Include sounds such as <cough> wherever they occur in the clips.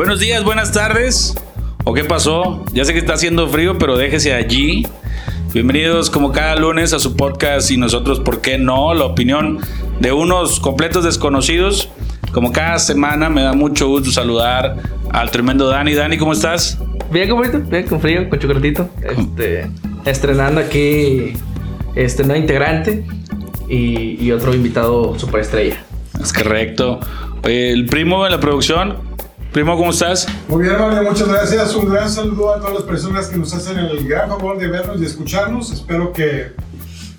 Buenos días, buenas tardes. ¿O qué pasó? Ya sé que está haciendo frío, pero déjese allí. Bienvenidos como cada lunes a su podcast y nosotros, ¿por qué no? La opinión de unos completos desconocidos. Como cada semana me da mucho gusto saludar al tremendo Dani. Dani, ¿cómo estás? Bien, compadre, bien, con frío, con chocolatito. Este, estrenando aquí este nuevo integrante y, y otro invitado superestrella. Es correcto. El primo de la producción. Primo, ¿cómo estás? Muy bien, Mario, muchas gracias. Un gran saludo a todas las personas que nos hacen el gran favor de vernos y escucharnos. Espero que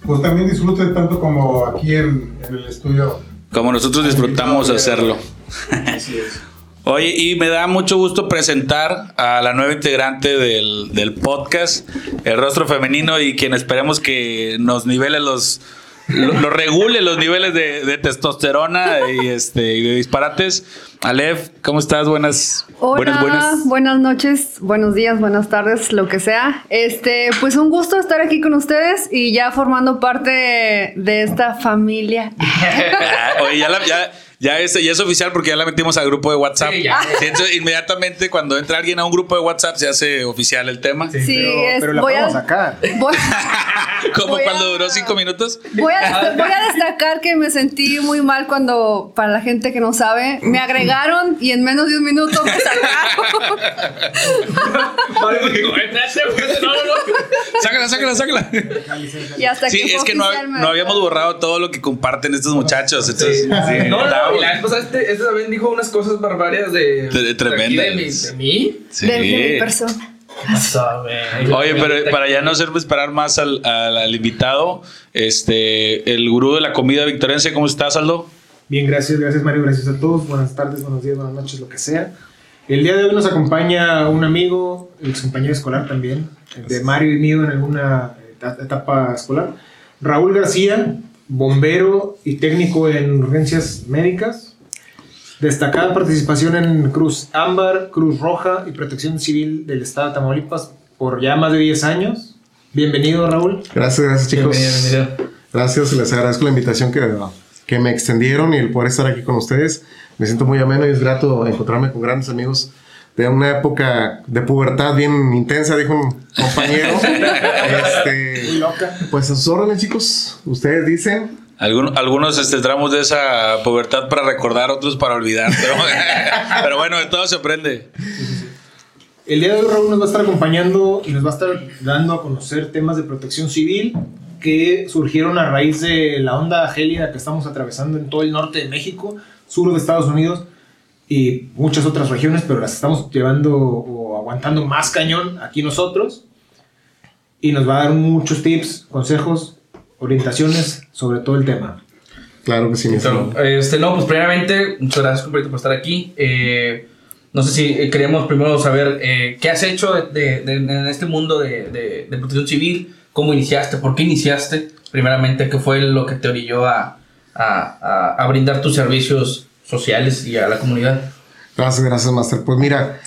pues también disfruten tanto como aquí en, en el estudio. Como nosotros disfrutamos hacerlo. Así es. <laughs> Oye, y me da mucho gusto presentar a la nueva integrante del, del podcast, el rostro femenino, y quien esperemos que nos nivele los, lo, lo regule los niveles de, de testosterona y, este, y de disparates. Alef, ¿cómo estás? Buenas, Hola, buenas, buenas. buenas noches, buenos días, buenas tardes, lo que sea. Este, pues un gusto estar aquí con ustedes y ya formando parte de esta familia. <laughs> Oye, ya, la- ya, ya, es, ya es oficial porque ya la metimos al grupo de WhatsApp. Sí, ya. Sí, entonces, inmediatamente cuando entra alguien a un grupo de WhatsApp se hace oficial el tema. Sí, pero, es- pero la voy, vamos a sacar. voy, <laughs> Como Voy cuando a- duró cinco minutos. voy a- voy a destacar que me sentí muy mal cuando, para la gente que no sabe, me agregaron y en menos de un minuto me sacaron. <laughs> Sácala, sácala, sácala. y hasta Sí, que es que no, no habíamos borrado todo lo que comparten estos muchachos. Entonces, sí, no, no, y la vez pasada este, este también dijo unas cosas barbarias de, De- de tremendas. aquí De, mi, de mí. sí. De, de mi persona. Oye, pero para ya no hacerme esperar más al, al- al invitado, este, el gurú de la comida victorense, ¿cómo estás, Aldo? Bien, gracias, gracias Mario, gracias a todos. Buenas tardes, buenos días, buenas noches, lo que sea. El día de hoy nos acompaña un amigo, ex compañero escolar también, de Mario y mío en alguna eta- etapa escolar. Raúl García, bombero y técnico en urgencias médicas. Destacada participación en Cruz Ámbar, Cruz Roja y Protección Civil del Estado de Tamaulipas por ya más de 10 años. Bienvenido, Raúl. Gracias, gracias chicos. Bienvenido, bienvenido. Gracias, les agradezco la invitación que, que me extendieron y el poder estar aquí con ustedes. Me siento muy ameno y es grato encontrarme con grandes amigos de una época de pubertad bien intensa, dijo un compañero. <laughs> este, Loca. pues a sus órdenes, chicos. Ustedes dicen. Algun- algunos este, tramos de esa pubertad para recordar, otros para olvidar. Pero, <laughs> pero bueno, de todo se aprende. El día de hoy Raúl nos va a estar acompañando y nos va a estar dando a conocer temas de protección civil que surgieron a raíz de la onda gélida que estamos atravesando en todo el norte de México, sur de Estados Unidos y muchas otras regiones, pero las estamos llevando o aguantando más cañón aquí nosotros. Y nos va a dar muchos tips, consejos, orientaciones sobre todo el tema. Claro que sí, mi Claro, estimado. este, no, pues primeramente, muchas gracias compadrito, por estar aquí. Eh, no sé si eh, queríamos primero saber eh, qué has hecho de, de- de- en este mundo de, de- de protección civil, cómo iniciaste, por qué iniciaste, primeramente, qué fue lo que te orilló a, a- a- a brindar tus servicios sociales y a la comunidad. Gracias, gracias, Master. Pues mira,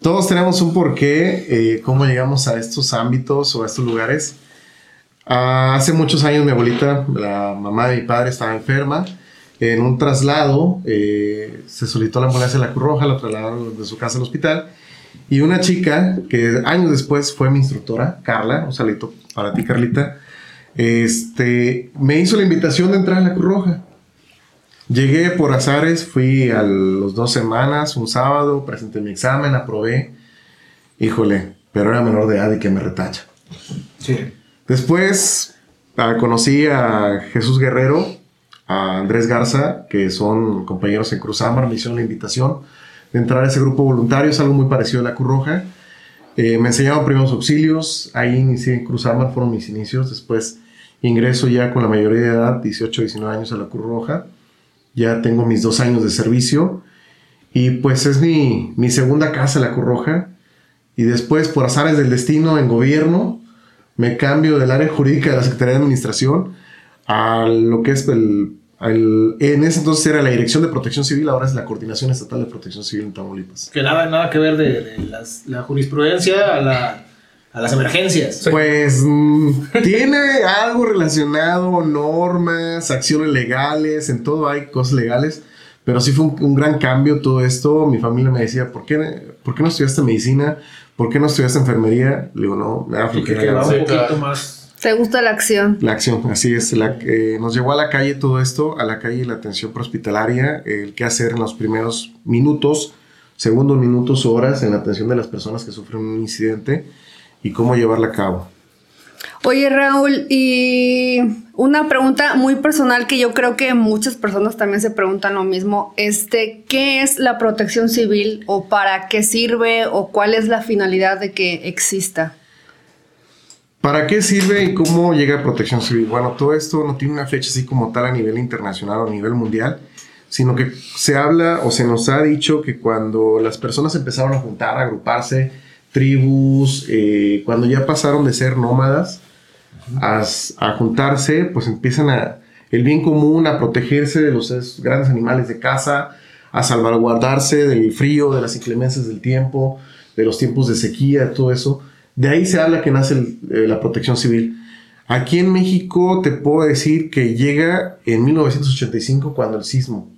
todos tenemos un porqué, eh, cómo llegamos a estos ámbitos o a estos lugares. Ah, hace muchos años mi abuelita, la mamá de mi padre, estaba enferma. En un traslado eh, se solicitó la ambulancia de la Cruz Roja, la trasladaron de su casa al hospital. Y una chica que años después fue mi instructora, Carla, un salito para ti, Carlita, este, me hizo la invitación de entrar a la Cruz Roja. Llegué por azares, fui a los dos semanas, un sábado, presenté mi examen, aprobé. Híjole, pero era menor de edad y que me retacha. Sí. Después ah, conocí a Jesús Guerrero, a Andrés Garza, que son compañeros en Cruz Ámbar, me hicieron la invitación de entrar a ese grupo voluntario, es algo muy parecido a la Cruz Roja. Eh, me enseñaban primeros auxilios, ahí inicié en Cruz Ámbar, fueron mis inicios. Después ingreso ya con la mayoría de edad, 18, 19 años a la Cruz Roja. Ya tengo mis dos años de servicio y pues es mi, mi segunda casa la Cruz Roja. Y después, por azares del destino en gobierno, me cambio del área jurídica de la Secretaría de Administración a lo que es el, el- en ese entonces era la Dirección de Protección Civil, ahora es la Coordinación Estatal de Protección Civil en Tamaulipas. Que nada, nada que ver de, de las- la jurisprudencia a, la- a las emergencias. Pues mm, tiene algo relacionado, normas, acciones legales, en todo hay cosas legales, Pero sí fue un, un gran cambio todo esto. Mi familia me decía, ¿por qué, ¿por qué no estudiaste medicina? ¿Por qué no estudiaste enfermería? Le digo, no, me da flojera. un poquito más. ¿Te gusta la acción? La acción, así es. La, eh, nos llevó a la calle todo esto, a la calle la atención prehospitalaria, el qué hacer en los primeros minutos, segundos, minutos, horas en la atención de las personas que sufren un incidente y cómo llevarla a cabo. Oye, Raúl, y una pregunta muy personal que yo creo que muchas personas también se preguntan lo mismo. Este, ¿qué es la protección civil o para qué sirve o cuál es la finalidad de que exista? ¿Para qué sirve y cómo llega a protección civil? Bueno, todo esto no tiene una fecha así como tal a nivel internacional o a nivel mundial, sino que se habla o se nos ha dicho que cuando las personas empezaron a juntar, a agruparse, tribus, eh, cuando ya pasaron de ser nómadas a, a juntarse, pues empiezan a el bien común, a protegerse de los es- grandes animales de caza, a salvaguardarse del frío, de las inclemencias del tiempo, de los tiempos de sequía, todo eso. De ahí se habla que nace el- eh, la protección civil. Aquí en México te puedo decir que llega en 1985 cuando el sismo.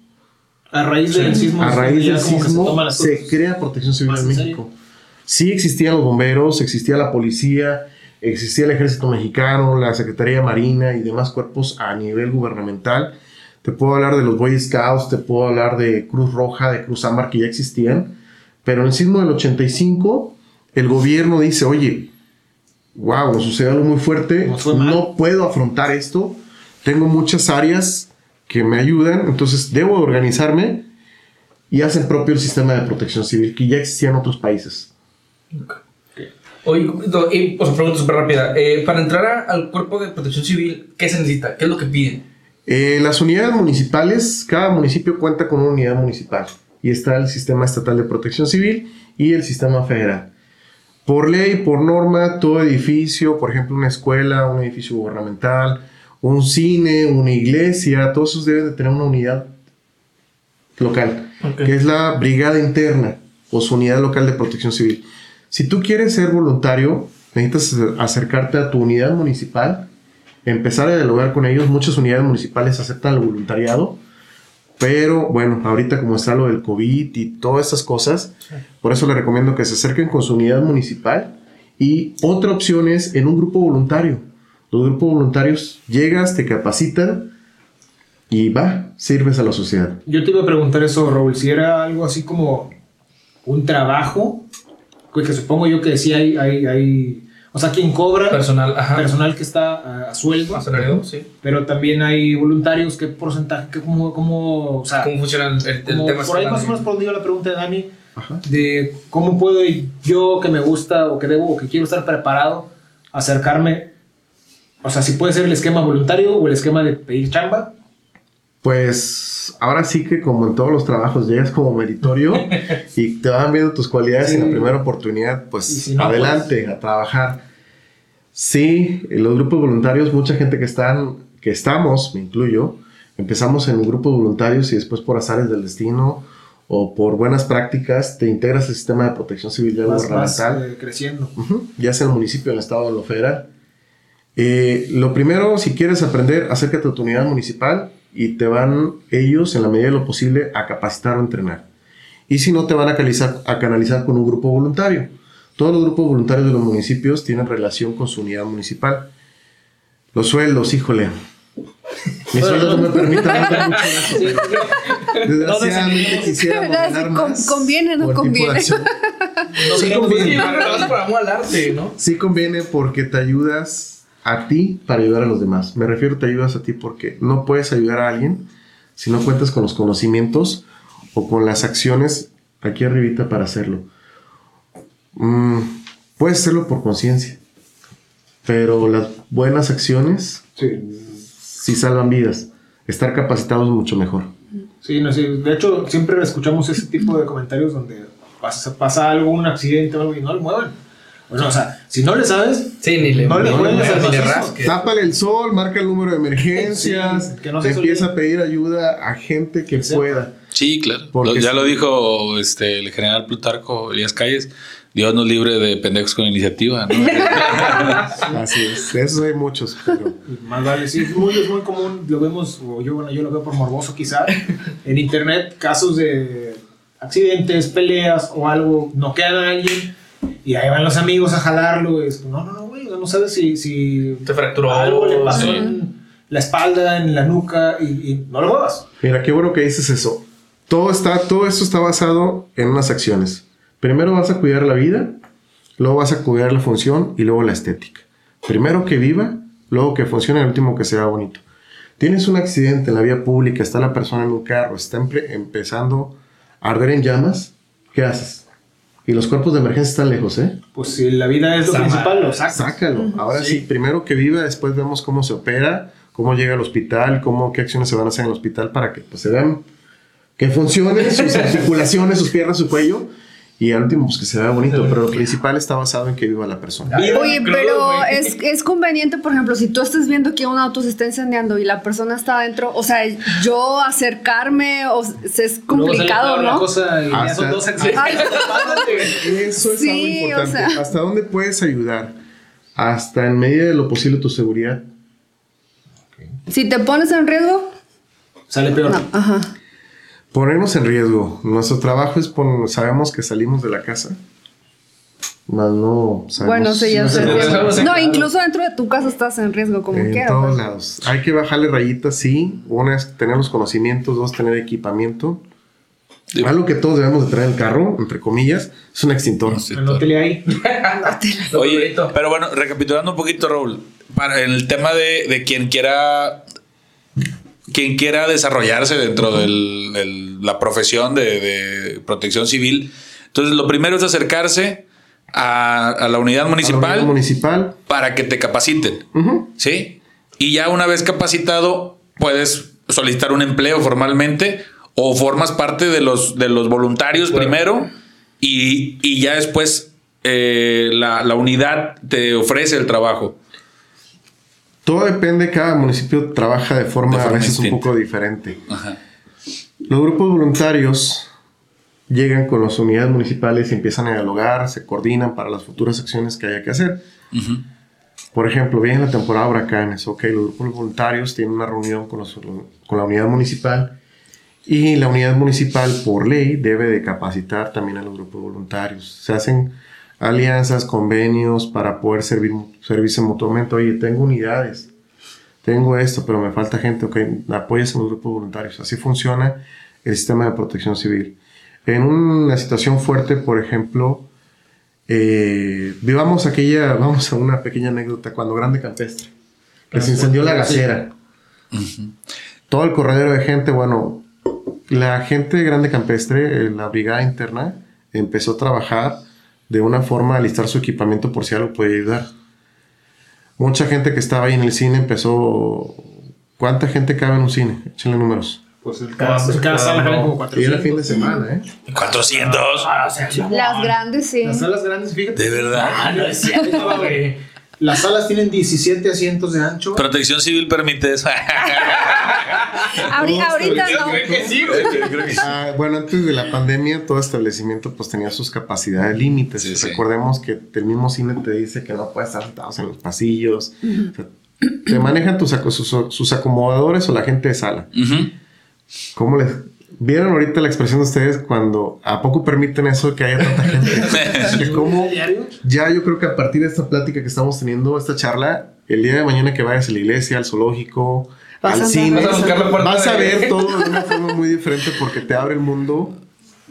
A raíz del sismo. A raíz del se crea protección civil ¿Más en serio? Sí existían los bomberos, existía la policía, existía el ejército mexicano, la Secretaría de Marina y demás cuerpos a nivel gubernamental. Te puedo hablar de los Boy Scouts, te puedo hablar de Cruz Roja, de Cruz Ámbar que ya existían. Pero en el sismo del 85, el gobierno dice, oye, wow, sucedió algo muy fuerte, no puedo afrontar esto, tengo muchas áreas que me ayudan, entonces debo organizarme y hacen propio el sistema de protección civil que ya existía en otros países. Oye, do- y, o sea, pregunta súper rápida. Eh, para entrar a- al cuerpo de protección civil, ¿qué se necesita? ¿Qué es lo que piden? Eh, las unidades municipales, cada municipio cuenta con una unidad municipal y está el sistema estatal de protección civil y el sistema federal. Por ley, por norma, todo edificio, por ejemplo, una escuela, un edificio gubernamental, un cine, una iglesia, todos esos deben de tener una unidad local, que es la brigada interna o su unidad local de protección civil. Si tú quieres ser voluntario, necesitas acercarte a tu unidad municipal, empezar a dialogar con ellos. Muchas unidades municipales aceptan el voluntariado, pero bueno, ahorita como está lo del COVID y todas estas cosas, por eso les recomiendo que se acerquen con su unidad municipal. Y otra opción es en un grupo voluntario. Los grupos voluntarios llegas, te capacitan y va, sirves a la sociedad. Yo te iba a preguntar eso, Raúl, si era algo así como un trabajo, que supongo yo que sí hay, hay, hay o sea, quien cobra, Personal, ajá. personal que está a, a sueldo, Asalariado, sí. pero también hay voluntarios, ¿qué porcentaje, qué, cómo, cómo, o sea, ¿Cómo funciona el, el como tema? por ahí más o menos por la pregunta de Dani, Ajá. de cómo puedo yo que me gusta o que debo o que quiero estar preparado acercarme, o sea, si puede ser el esquema voluntario o el esquema de pedir chamba, Pues ahora sí que como en todos los trabajos llegas como meritorio <laughs> y te van viendo tus cualidades en la primera oportunidad, pues Y si no, adelante a trabajar. Sí, en los grupos voluntarios, mucha gente que están, que estamos, me incluyo, empezamos en grupos voluntarios y después por azares del destino o por buenas prácticas te integras al sistema de protección civil ya más, más eh, creciendo. Ya sea en el municipio, en el estado o en lo federal. Eh, lo primero, si quieres aprender, acércate a tu unidad municipal y te van ellos, en la medida de lo posible, a capacitar o entrenar. Y si no, te van a canalizar, a canalizar con un grupo voluntario. Todos los grupos voluntarios de los municipios tienen relación con su unidad municipal. Los sueldos, híjole. Mis sueldos no me permiten hablar mucho <laughs> de eso. Desgraciadamente <laughs> ganar con- más conviene, no conviene. No Sí, conviene. Pero. Sí conviene porque te ayudas a ti para ayudar a los demás. Me refiero te ayudas a ti porque no puedes ayudar a alguien si no cuentas con los conocimientos o con las acciones aquí arribita para hacerlo. Mm, puedes hacerlo por conciencia, pero las buenas acciones Sí. sí salvan vidas. Estar capacitados es mucho mejor. Sí, no, sí. De hecho, siempre escuchamos ese tipo de comentarios donde pasa, pasa algo, un accidente o algo y no le muevan. Bueno, o sea, si no le sabes, Sí, ni le, No le le rasques. Tápale el sol, marca el número de emergencias, Sí, que no se te empieza a pedir ayuda a gente que pueda. Sí, claro. Porque ya sí. lo dijo este, el general Plutarco Elías Calles. Dios nos libre de pendejos con iniciativa, ¿no? <laughs> Así es. De esos hay muchos, pero Más vale, sí, es muy, es muy común, lo vemos, o yo, bueno, yo lo veo por morboso quizá, en internet, casos de accidentes, peleas o algo, noquean a alguien y ahí van los amigos a jalarlo. y es, no, no, no, güey, no sabes si, si Te fracturó. algo le pasó sí. en la espalda, en la nuca y, y no lo muevas. Mira, qué bueno que dices eso. Todo, está, todo esto está basado en unas acciones. Primero vas a cuidar la vida, luego vas a cuidar la función y luego la estética. Primero que viva, luego que funcione, el último que sea bonito. Tienes un accidente en la vía pública, está la persona en un carro, está empe- empezando a arder en llamas, ¿qué haces? Y los cuerpos de emergencia están lejos, ¿eh? Pues si la vida es lo Sama- principal, lo sacas. Sácalo. Ahora sí. primero que viva, después vemos cómo se opera, cómo llega al hospital, cómo, qué acciones se van a hacer en el hospital para que pues, se vean que funcionen sus <laughs> articulaciones, sus piernas, su cuello. Y al último, pues que se vea bonito. Pero lo principal está basado en que viva la persona. Viva Oye, pero es, es conveniente, por ejemplo, si tú estás viendo que un auto se está incendiando y la persona está adentro, o sea, yo acercarme, o sea, es complicado, ¿no? cosa y ya Hasta- son dos. <laughs> Eso es Sí, algo o sea. ¿Hasta dónde puedes ayudar? Hasta en medida de lo posible tu seguridad. Si te pones en riesgo, Sale peor. no, ajá. Ponernos en riesgo. Nuestro trabajo es pon- sabemos que salimos de la casa. Más no sabemos. Bueno, sí, ya no sé. No, claro. incluso dentro de tu casa estás en riesgo, como en quieras. todos pues. lados. Hay que bajarle rayitas, sí. Una es tener los conocimientos, dos, tener equipamiento. Sí. Algo que todos debemos de traer en el carro, entre comillas, es un extintor. Sí, Anótele ahí. Oye, pero bueno, recapitulando un poquito, Raúl, para en el tema de, de quien quiera quien quiera desarrollarse dentro de la profesión de, de protección civil. Entonces, lo primero es acercarse a, a la unidad A la municipal unidad municipal. para que te capaciten. ¿sí? Y ya una vez capacitado, puedes solicitar un empleo formalmente o formas parte de los, de los voluntarios primero y, y ya después eh, la, la unidad te ofrece el trabajo. Todo depende, cada municipio trabaja de forma, De forma a veces un poco diferente. Ajá. Los grupos voluntarios llegan con las unidades municipales y empiezan a dialogar, se coordinan para las futuras acciones que haya que hacer. Por ejemplo, viene la temporada de huracanes, ok, los grupos voluntarios tienen una reunión con, los- con la unidad municipal y la unidad municipal por ley debe de capacitar también a los grupos voluntarios. Se hacen alianzas, convenios para poder servir, servirse mutuamente. Oye, tengo unidades, tengo esto, pero me falta gente, ok, apoyas a los grupos voluntarios. Así funciona el sistema de protección civil. En una situación fuerte, por ejemplo, eh, vivamos aquella, <laughs> vamos a una pequeña anécdota, cuando Grande Campestre, que se incendió la gasera. Todo el corredero de gente, bueno, la gente de Grande Campestre, eh, la brigada interna, empezó a trabajar de una forma a listar su equipamiento por si algo podía ayudar. Mucha gente que estaba ahí en el cine empezó... ¿Cuánta gente cabe en un cine? Échenle números. Pues el cada, cada sala caben como Y era 400. fin de semana, ¿eh? 400. Ah, o sea, no. Las grandes, sí. Las salas grandes, fíjate. De verdad. Ah, no es cierto, <laughs> güey. Las salas tienen 17 asientos de ancho. Protección civil permite eso. <laughs> Ahori- ahorita no. Creo que sí, güey. Creo que sí. Ah, bueno, antes de la pandemia, todo establecimiento pues tenía sus capacidades límites. Sí, sí. Recordemos que el mismo cine te dice que no puedes estar sentados en los pasillos. O sea, te manejan tus, sus, sus acomodadores o la gente de sala. ¿Cómo les... ¿Vieron ahorita la expresión de ustedes cuando a poco permiten eso que haya tanta gente? <laughs> Cómo ya yo creo que a partir de esta plática que estamos teniendo, esta charla, el día de mañana que vayas a la iglesia, al zoológico, Vas al cine, Vas a buscar la puerta vas a de- ver todo de una forma muy diferente porque te abre el mundo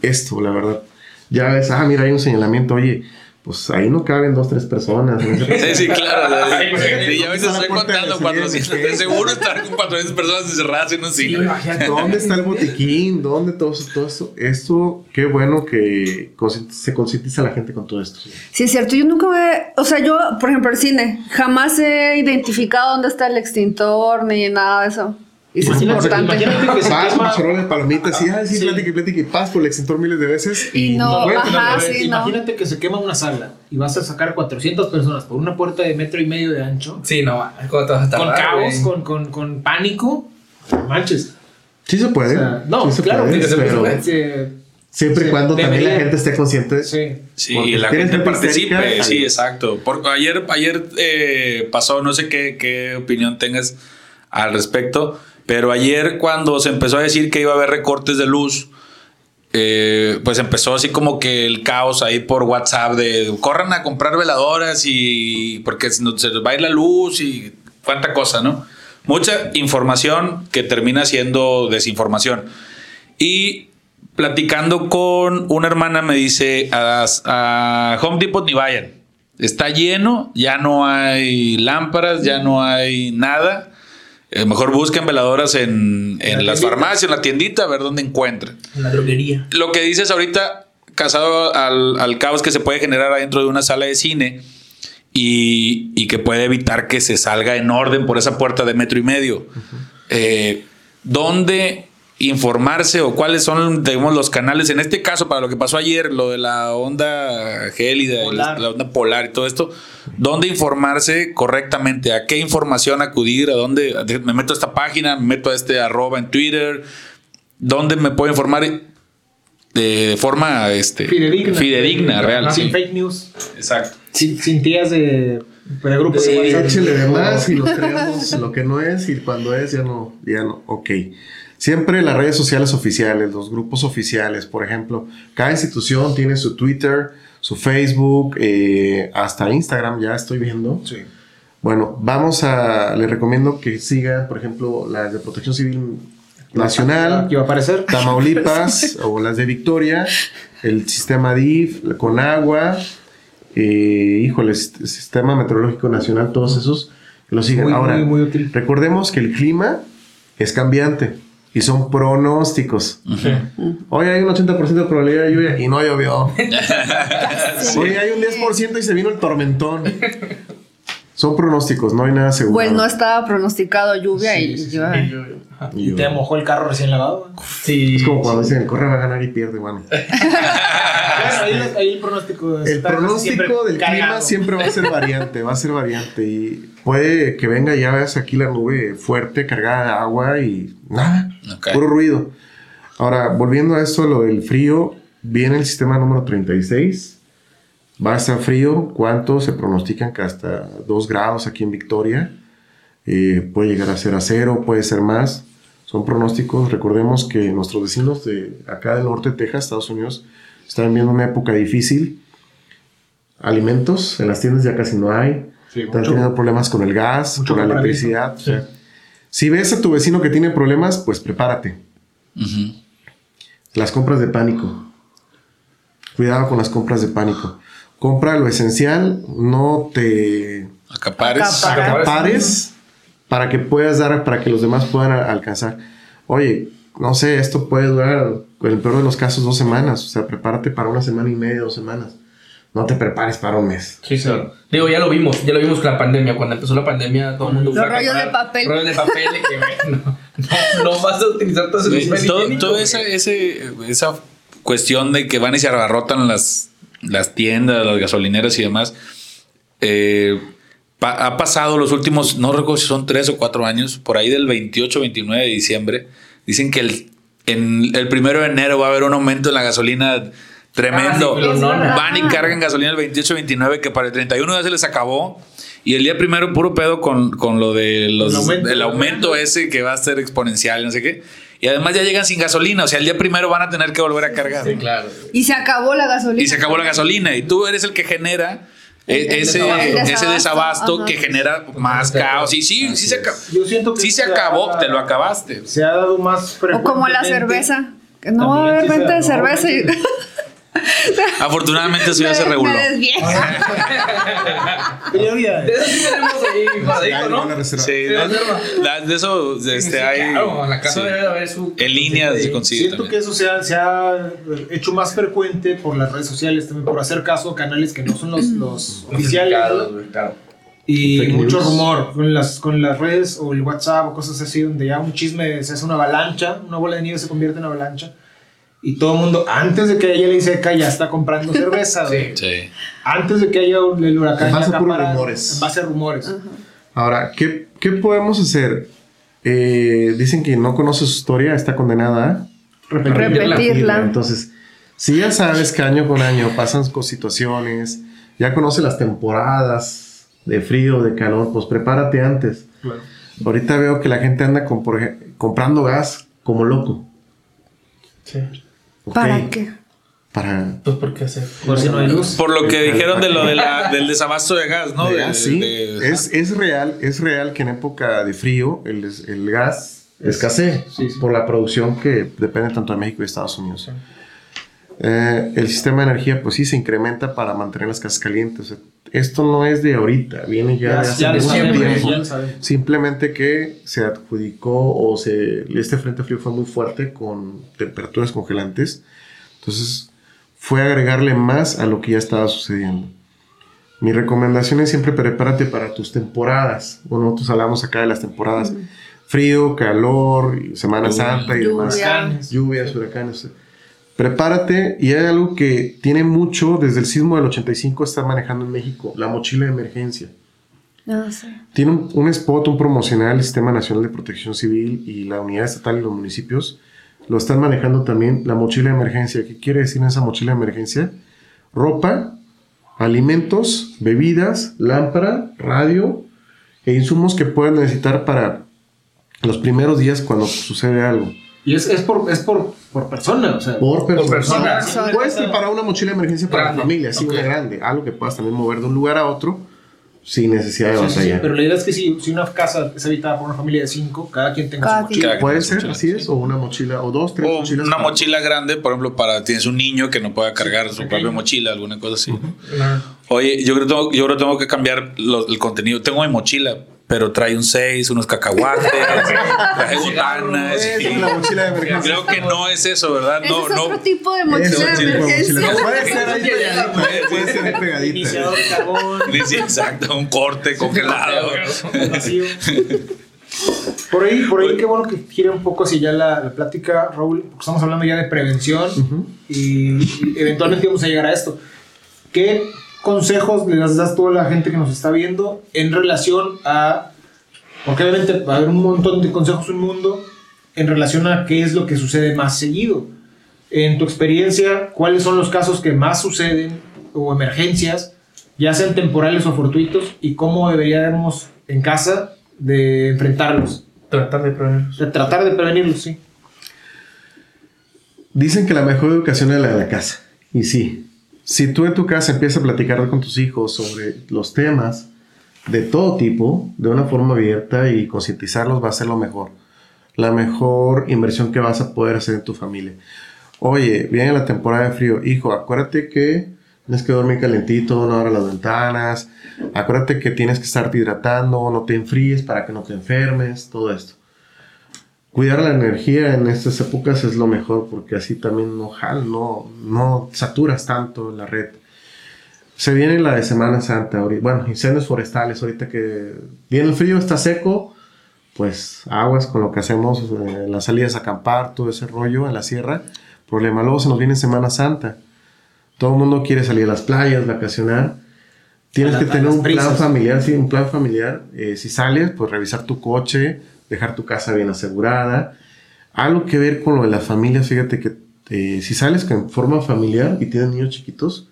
esto, la verdad. Ya ves, ah, mira, hay un señalamiento, oye, pues ahí no caben dos, tres personas. Sí, sí, claro. <laughs> Güey. Sí, ya a veces estoy contando la 400. salida de De seguro estar con 400 personas encerradas en un cine. ¿Dónde está el <laughs> botiquín? ¿Dónde todo eso? Todo esto? Esto, qué bueno que se concientiza la gente con todo esto. Sí, es cierto. Yo nunca me. O sea, yo, por ejemplo, el cine, jamás he identificado dónde está el extintor ni nada de eso. Y eso es Imagínate- importante. imagínate que se Vas con quema- tu charola de palomitas y, ay, sí, Sí. plática y plática y pas por el extintor miles de veces. Y no, ajá, sí, no. Que se quema una sala y vas a sacar 400 personas por una puerta de metro y medio de ancho. Sí, no, ¿cómo te vas a con caos, con, con, con pánico. No Manches. Sí se puede. O sea, no, sí se claro, puede, se puede. Siempre y Sí, cuando también la gente esté consciente. Sí. Sí, la gente participe. histérica, Sí, ahí. exacto. Porque ayer, ayer eh, pasó, no sé qué, qué opinión tengas al respecto, pero ayer cuando se empezó a decir que iba a haber recortes de luz, eh, pues empezó así como que el caos ahí por WhatsApp de corran a comprar veladoras y porque se nos va a ir la luz y cuánta cosa, ¿no? Mucha información que termina siendo desinformación. Y platicando con una hermana me dice, a, a Home Depot ni vayan. Está lleno, ya no hay lámparas, ya no hay nada. Eh, mejor busquen veladoras en, en la las tiendita. farmacias, en la tiendita, a ver dónde encuentran. En la droguería. Lo que dices ahorita, casado al, al caos que se puede generar adentro de una sala de cine y, y que puede evitar que se salga en orden por esa puerta de metro y medio. Eh, ¿Dónde informarse o cuáles son digamos, los canales? En este caso, para lo que pasó ayer, lo de la onda gélida, Polar. la onda polar y todo esto, ¿dónde informarse correctamente? ¿A qué información acudir? ¿A dónde? Me meto a esta página, me meto a este arroba en Twitter. ¿Dónde me puedo informar de forma este, Fidedigna. fidedigna, real? Sin sí. fake news. Exacto. Sin, sin tías de, de grupos Sí, de WhatsApp. Échele de más y lo creemos lo que no es y cuando es ya no, ya no. Ok. Siempre las redes sociales oficiales, los grupos oficiales, por ejemplo, cada institución tiene su Twitter, su Facebook, eh, hasta Instagram ya estoy viendo. Sí. Bueno, vamos a, le recomiendo que siga, por ejemplo, las de Protección Civil Nacional, Aquí va a aparecer. Tamaulipas <laughs> o las de Victoria, el sistema DIF, con agua, eh, híjole, el sistema meteorológico nacional, todos esos que lo sigan. Muy, Ahora, muy, muy útil. recordemos que el clima es cambiante y son pronósticos. Hoy hay un 80% de probabilidad de lluvia y no llovió. <laughs> Hoy hay un 10% y se vino el tormentón. <laughs> Son pronósticos, no hay nada seguro. Pues no estaba pronosticado lluvia y yo- Y te mojó el carro recién lavado. Sí. Es como cuando dicen, corre va a ganar y pierde, bueno. <laughs> Ahí, ahí el pronóstico El pronóstico del clima siempre va a ser variante, va a ser variante y puede que venga ya veas aquí la nube fuerte cargada de agua y nada, puro ruido. Ahora, volviendo a esto, lo del frío, viene el sistema número 36, va a estar frío, ¿cuánto? Se pronostican que hasta 2 grados aquí en Victoria, Eh, puede llegar a ser a cero, puede ser más, son pronósticos, recordemos que nuestros vecinos de acá del norte de Texas, Estados Unidos, están viviendo una época difícil, alimentos en las tiendas ya casi no hay, Sí, están mucho- teniendo problemas con el gas, con la electricidad. o sea, si ves a tu vecino que tiene problemas, pues prepárate. Las compras de pánico. Cuidado con las compras de pánico. Compra lo esencial, no te Acapares. Acapar. acapares para que puedas dar, para que los demás puedan alcanzar. Oye, no sé, esto puede durar, en el peor de los casos, dos semanas. O sea, prepárate para una semana y media, dos semanas. No te prepares para un mes. Sí, claro. Digo, ya lo vimos, ya lo vimos con la pandemia. Cuando empezó la pandemia, todo el mundo Los rollos de papel. Rollos de papel, de que bueno, <laughs> no, no vas a utilizar todo ese Sí, todo, todo esa, ese, esa cuestión de que van y se abarrotan las, las tiendas, las gasolineras y demás. eh, pa- ha pasado los últimos, no recuerdo si son tres o cuatro años, por ahí del 28, 29 de diciembre. Dicen que el, en el primero de enero va a haber un aumento en la gasolina tremendo. Ah, sí, no, no. Van y cargan gasolina el 28, 29, que para el 31 ya se les acabó. Y el día primero, puro pedo con, con lo de los, El aumento. el aumento ese que va a ser exponencial, no sé qué. Y además ya llegan sin gasolina, o sea, el día primero van a tener que volver a cargar. Sí, claro. Y se acabó la gasolina. Y se acabó la gasolina. Y tú eres el que genera El ese, desabasto. ese desabasto Ajá. que genera más caos. Y sí, sí se, acabó. Yo siento que sí se se acabó, ha- te lo acabaste. Se ha dado más O como la cerveza. Que no va a haber venta de sí cerveza. y- <laughs> Afortunadamente eso ya se reguló. <laughs> De eso sí tenemos ahí, ¿no? Sí, de eso este, Sí, hay. claro, en la casa sí. debe de haber su. En línea se consigue Siento también. que eso se ha, se ha hecho más frecuente por las redes sociales, también por hacer caso a canales que no son los, <clears throat> los oficiales. Claro. Y Fake mucho news. rumor con las, con las redes o el WhatsApp o cosas así, donde ya un chisme se hace una avalancha, una bola de nieve se convierte en avalancha. Y todo el mundo, antes de que haya ley seca, ya está comprando <laughs> cerveza. Sí. Sí. Antes de que haya el huracán. En base a rumores. En base a rumores. Ahora, ¿qué, qué podemos hacer? Eh, dicen que no conoce su historia, está condenada a Repetirla. Entonces, Si ya sabes que año con año pasan con situaciones, ya conoces las temporadas de frío, de calor, pues prepárate antes. Claro. Ahorita veo que la gente anda con, por ej- comprando gas como loco. Sí. ¿Para qué? Para Pues, ¿por qué hacer? Por si no hay luz. Por lo que dijeron de lo de la- del desabasto de gas, ¿no? de De- gas, sí. de- es, es real, es real que en época de frío el, el gas escasee Sí, sí. por la producción que depende tanto de México y Estados Unidos. Eh, el sistema de energía, pues sí, se incrementa para mantener las casas calientes. O sea, esto no es de ahorita, viene ya, de hace ya mucho sabemos, tiempo. ya. Simplemente que se adjudicó o se, este frente frío fue muy fuerte con temperaturas congelantes. Entonces fue agregarle más a lo que ya estaba sucediendo. Mi recomendación es siempre prepárate para tus temporadas. Bueno, nosotros hablamos acá de las temporadas. Frío, calor, Semana Santa y demás. Lluvia. Lluvias, huracanes. Prepárate y hay algo que tiene mucho, desde el sismo del 85 está manejando en México, la mochila de emergencia. No sé. Tiene un, un spot, un promocional, el Sistema Nacional de Protección Civil y la Unidad Estatal y los municipios lo están manejando también la mochila de emergencia. ¿Qué quiere decir esa mochila de emergencia? Ropa, alimentos, bebidas, lámpara, radio e insumos que puedan necesitar para los primeros días cuando sucede algo. Y es, es, por, es por, por persona, o sea. Por persona. persona. Sí. Puedes preparar una mochila de emergencia para Grande. la familia, sí, Ok. una grande. Algo que puedas también mover de un lugar a otro sin necesidad de Sí, sí, sí, pero la idea es que si, si una casa es habitada por una familia de cinco, cada quien tenga Cada su mochila. quien. Puede ser, mochila, así es, o una mochila, o dos, tres O mochilas. una mochila grande, por ejemplo, para tienes un niño que no pueda cargar su propia mochila, alguna cosa así. Oye, yo creo, que tengo- yo creo que tengo que cambiar lo- el contenido. Tengo mi mochila, pero trae un 6, unos cacahuates, <laughs> trae botanas. Esa y- es la mochila de emergencia. Creo que no es eso, ¿verdad? No, es no. otro tipo de mochila de mochila emergencia. mochila. Puede ser ahí pegadita, puede ser ahí pegadita. Iniciador de carbón, exacto, un corte congelado. <laughs> Por ahí, por ahí, qué bueno que gira un poco hacia allá la, la plática, Raúl, porque estamos hablando ya de prevención y, y eventualmente vamos a llegar a esto. ¿Qué consejos le das a toda la gente que nos está viendo en relación a, porque obviamente va a haber un montón de consejos, un mundo, en relación a qué es lo que sucede más seguido? En tu experiencia, ¿cuáles son los casos que más suceden o emergencias, ya sean temporales o fortuitos, y cómo deberíamos en casa de enfrentarlos? Tratar de prevenirlos. De tratar de prevenirlos, sí. Dicen que la mejor educación es la de la casa. Y sí, si tú en tu casa empiezas a platicar con tus hijos sobre los temas de todo tipo, de una forma abierta y concientizarlos va a ser lo mejor. La mejor inversión que vas a poder hacer en tu familia. Oye, viene la temporada de frío. Hijo, acuérdate que tienes que dormir calentito, no abras las ventanas. Acuérdate que tienes que estarte hidratando, no te enfríes para que no te enfermes, todo esto. Cuidar la energía en estas épocas es lo mejor porque así también no, jal- no, no saturas tanto la red. Se viene la de Semana Santa, ahorita- bueno, incendios forestales, ahorita que viene el frío, está seco, pues aguas con lo que hacemos, eh, las salidas a acampar, todo ese rollo en la sierra. Problema, luego se nos viene Semana Santa. Todo el mundo quiere salir a las playas, vacacionar. Tienes que la- a tener un plan familiar, sí, un plan familiar. Eh, si sales, pues revisar tu coche, dejar tu casa bien asegurada. Algo que ver con lo de la familia, fíjate que eh, si sales en forma familiar y tienes niños chiquitos,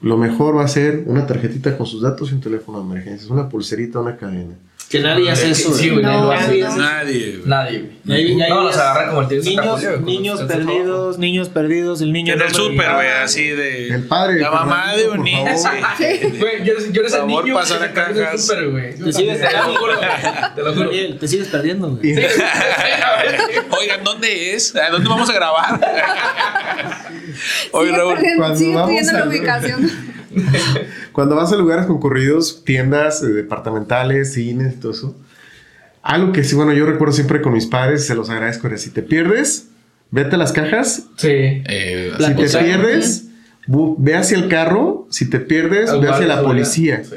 lo mejor va a ser una tarjetita con sus datos y un teléfono de emergencias, una pulserita, una cadena. Que nadie hace eso. Sí, güey, No, nadie nadie. Nadie. Nadie, No, nos agarra como el tío niños, niños los- perdidos, niños perdidos, el niño En el súper, güey, así de. El padre, La mamá de un niño. <laughs> <laughs> Güey, yo, eres- el niño pasar a cajas. Te sigues güey. Te lo juro. Te sigues perdiendo, güey. <laughs> Oigan, ¿dónde es? ¿A dónde vamos a grabar? Oye, Raúl. perdiendo- cuando sigue vamos pidiendo la ubicación. <laughs> Cuando vas a lugares concurridos, tiendas eh, departamentales, cines y todo eso, algo que sí, bueno, yo recuerdo siempre con mis padres, se los agradezco, era si te pierdes, vete a las cajas, Sí. Eh, si te cosa- pierdes, ve hacia el carro, si te pierdes, ve hacia la policía. Sí.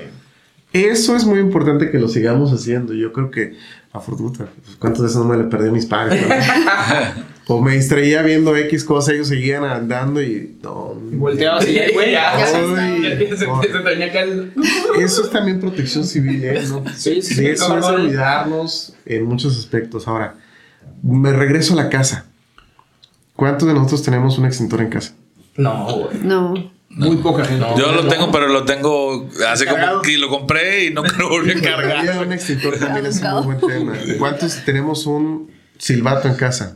Eso es muy importante que lo sigamos haciendo. Yo creo que, afortunadamente, pues, ¿cuántas veces no me le perdí a mis padres? no? <laughs> o me distraía viendo X cosa, ellos seguían andando y no. Y volteabas y ya, güey. Ya, Eso es también protección civil, ¿eh? ¿no? <laughs> Sí, sí, De eso es olvidarnos en muchos aspectos. Ahora, me regreso a la casa. ¿Cuántos de nosotros tenemos un extintor en casa? No, güey. No. Muy poca gente. No. Yo lo tengo, pero lo tengo hace como que lo compré y no lo volví a cargar. de un extintor también es un muy buen tema. ¿Cuántos tenemos un silbato en casa?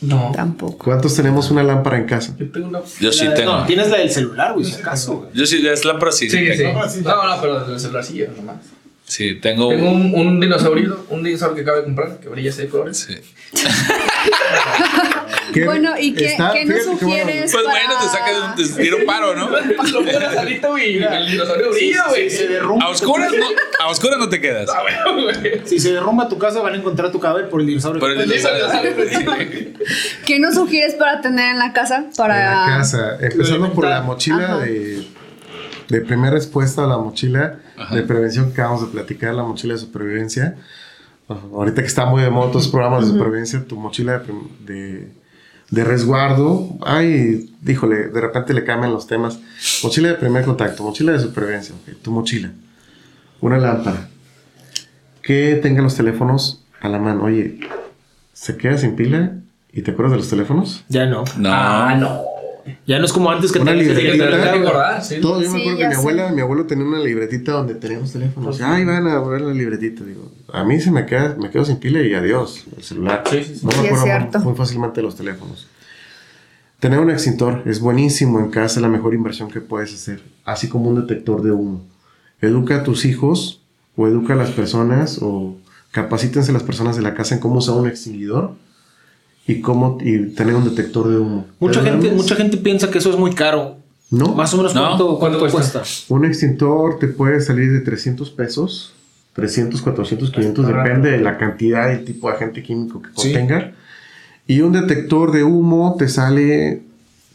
No. Tampoco. ¿Cuántos tenemos una lámpara en casa? Yo tengo una. Yo sí la- tengo. No, tienes la del celular, güey, si acaso, güey. Yo sí, es lámpara sí. Sí, sí. tengo. No, no, pero del celular sí, nomás. Sí, tengo. Tengo un, un dinosaurio, un dinosaurio que acabo de comprar, que brilla así de colores. Sí. <laughs> <laughs> ¿Qué- Bueno, ¿y qué, está- qué nos bueno, sugieres? Pues para- bueno, te saca de un te un paro, ¿no? <laughs> Lo pones salito y el dinosaurio brilla, güey. Si se derrumba, A oscuras no, a oscuras no te quedas. Ah, bueno, güey. si se derrumba tu casa, van a encontrar tu cadáver por el dinosaurio. Por el Sí, dinosaurio. ¿Qué nos sugieres para tener en la casa? Para... En la casa. Empezando por la mochila Ajá. de, de primera respuesta a la mochila Ajá. de prevención que acabamos de platicar, la mochila de supervivencia. Ahorita que está muy de moda todos los programas de supervivencia, tu mochila de, de, de resguardo. Ay, díjole, de repente le cambian los temas. Mochila de primer contacto, mochila de supervivencia, ok, tu mochila. Una lámpara. Que tenga los teléfonos a la mano. Oye, ¿se queda sin pila? ¿Y te acuerdas de los teléfonos? Ya no. No. Ah, no. Ya no es como antes que Una tenías que libretita. tener- Hay que acordar, sí. Todo, yo me acuerdo que mi abuela, mi abuelo tenía una libretita donde teníamos teléfonos. Ay, van a ver la libretita. Digo, a mí se me queda, me quedo sin pila y adiós, el celular. Sí, sí, sí. No Sí, me acuerdo muy, muy fácilmente los teléfonos. Tener un extintor es buenísimo en casa, es la mejor inversión que puedes hacer, así como un detector de humo. Educa a tus hijos o educa a las personas o capacítense las personas de la casa en cómo usar un extinguidor y cómo y tener un detector de humo. Mucha gente, mucha gente piensa que eso es muy caro. No, Más o menos No. cuánto, cuánto ¿Cuánto cuesta. Un extintor te puede salir de 300 pesos, 300, 400, 500, Barato. depende de la cantidad y el tipo de agente químico que Sí. contenga. Y un detector de humo te sale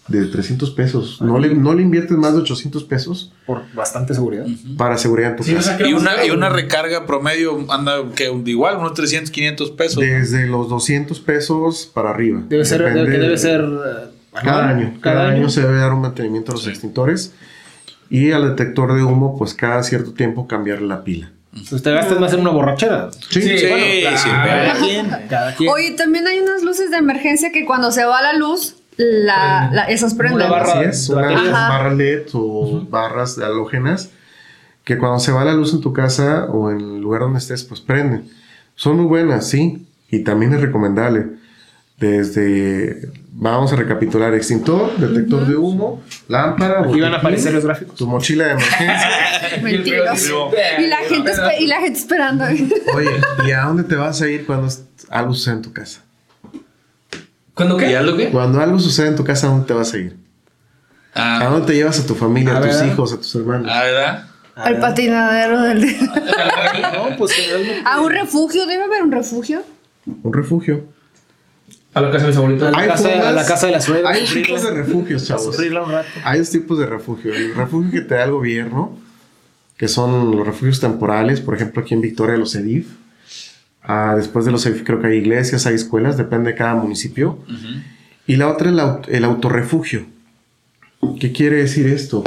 de 300 pesos. No le, no le inviertes más de 800 pesos Por bastante seguridad. para seguridad en tu Sí, o casa. Y una, a- y una recarga promedio anda que igual, unos 300, 500 pesos. Desde los 200 pesos para arriba. Debe ser, Depende que debe de- ser Cada año. Cada, año. se debe dar un mantenimiento a los extintores. Y al detector de humo, pues cada cierto tiempo cambiar la pila. Pues te gastas más en una borrachera. Sí, Sí, Sí, bueno, sí, claro. Cada quien, cada quien. Oye, también hay unas luces de emergencia que cuando se va la luz, la, la- esas prenden. Una barra. Es. Ajá. barras LED o barras de halógenas que cuando se va la luz en tu casa o en el lugar donde estés, pues prenden. Son muy buenas, sí, y también es recomendable. Desde, vamos a recapitular, extintor, detector de humo, lámpara, Aquí van a aparecer los gráficos. tu mochila de emergencia. <laughs> <laughs> Y la gente, y la gente esperando. Oye, ¿y a dónde te vas a ir cuando algo sucede en tu casa? ¿Cuándo ¿Y qué? algo qué? Cuando algo sucede en tu casa, ¿a dónde te vas a ir? ¿A Ah, dónde te llevas a tu familia, a, A tus hijos, a tus hermanos? ah, ¿verdad? Al patinadero del <laughs> No, pues. A <laughs> un refugio, debe haber un refugio. Un refugio. A la casa de mis abuelitos. A la, Hay casa, a la casa de la suegra. Hay tipos de refugios, chavos. Hay dos tipos de refugio. El refugio que te da el gobierno, que son los refugios temporales, por ejemplo, aquí en Victoria, los EDIF. Ah, después de los creo que hay iglesias, hay escuelas, depende de cada municipio. Y la otra es el, aut- el autorrefugio. ¿Qué quiere decir esto?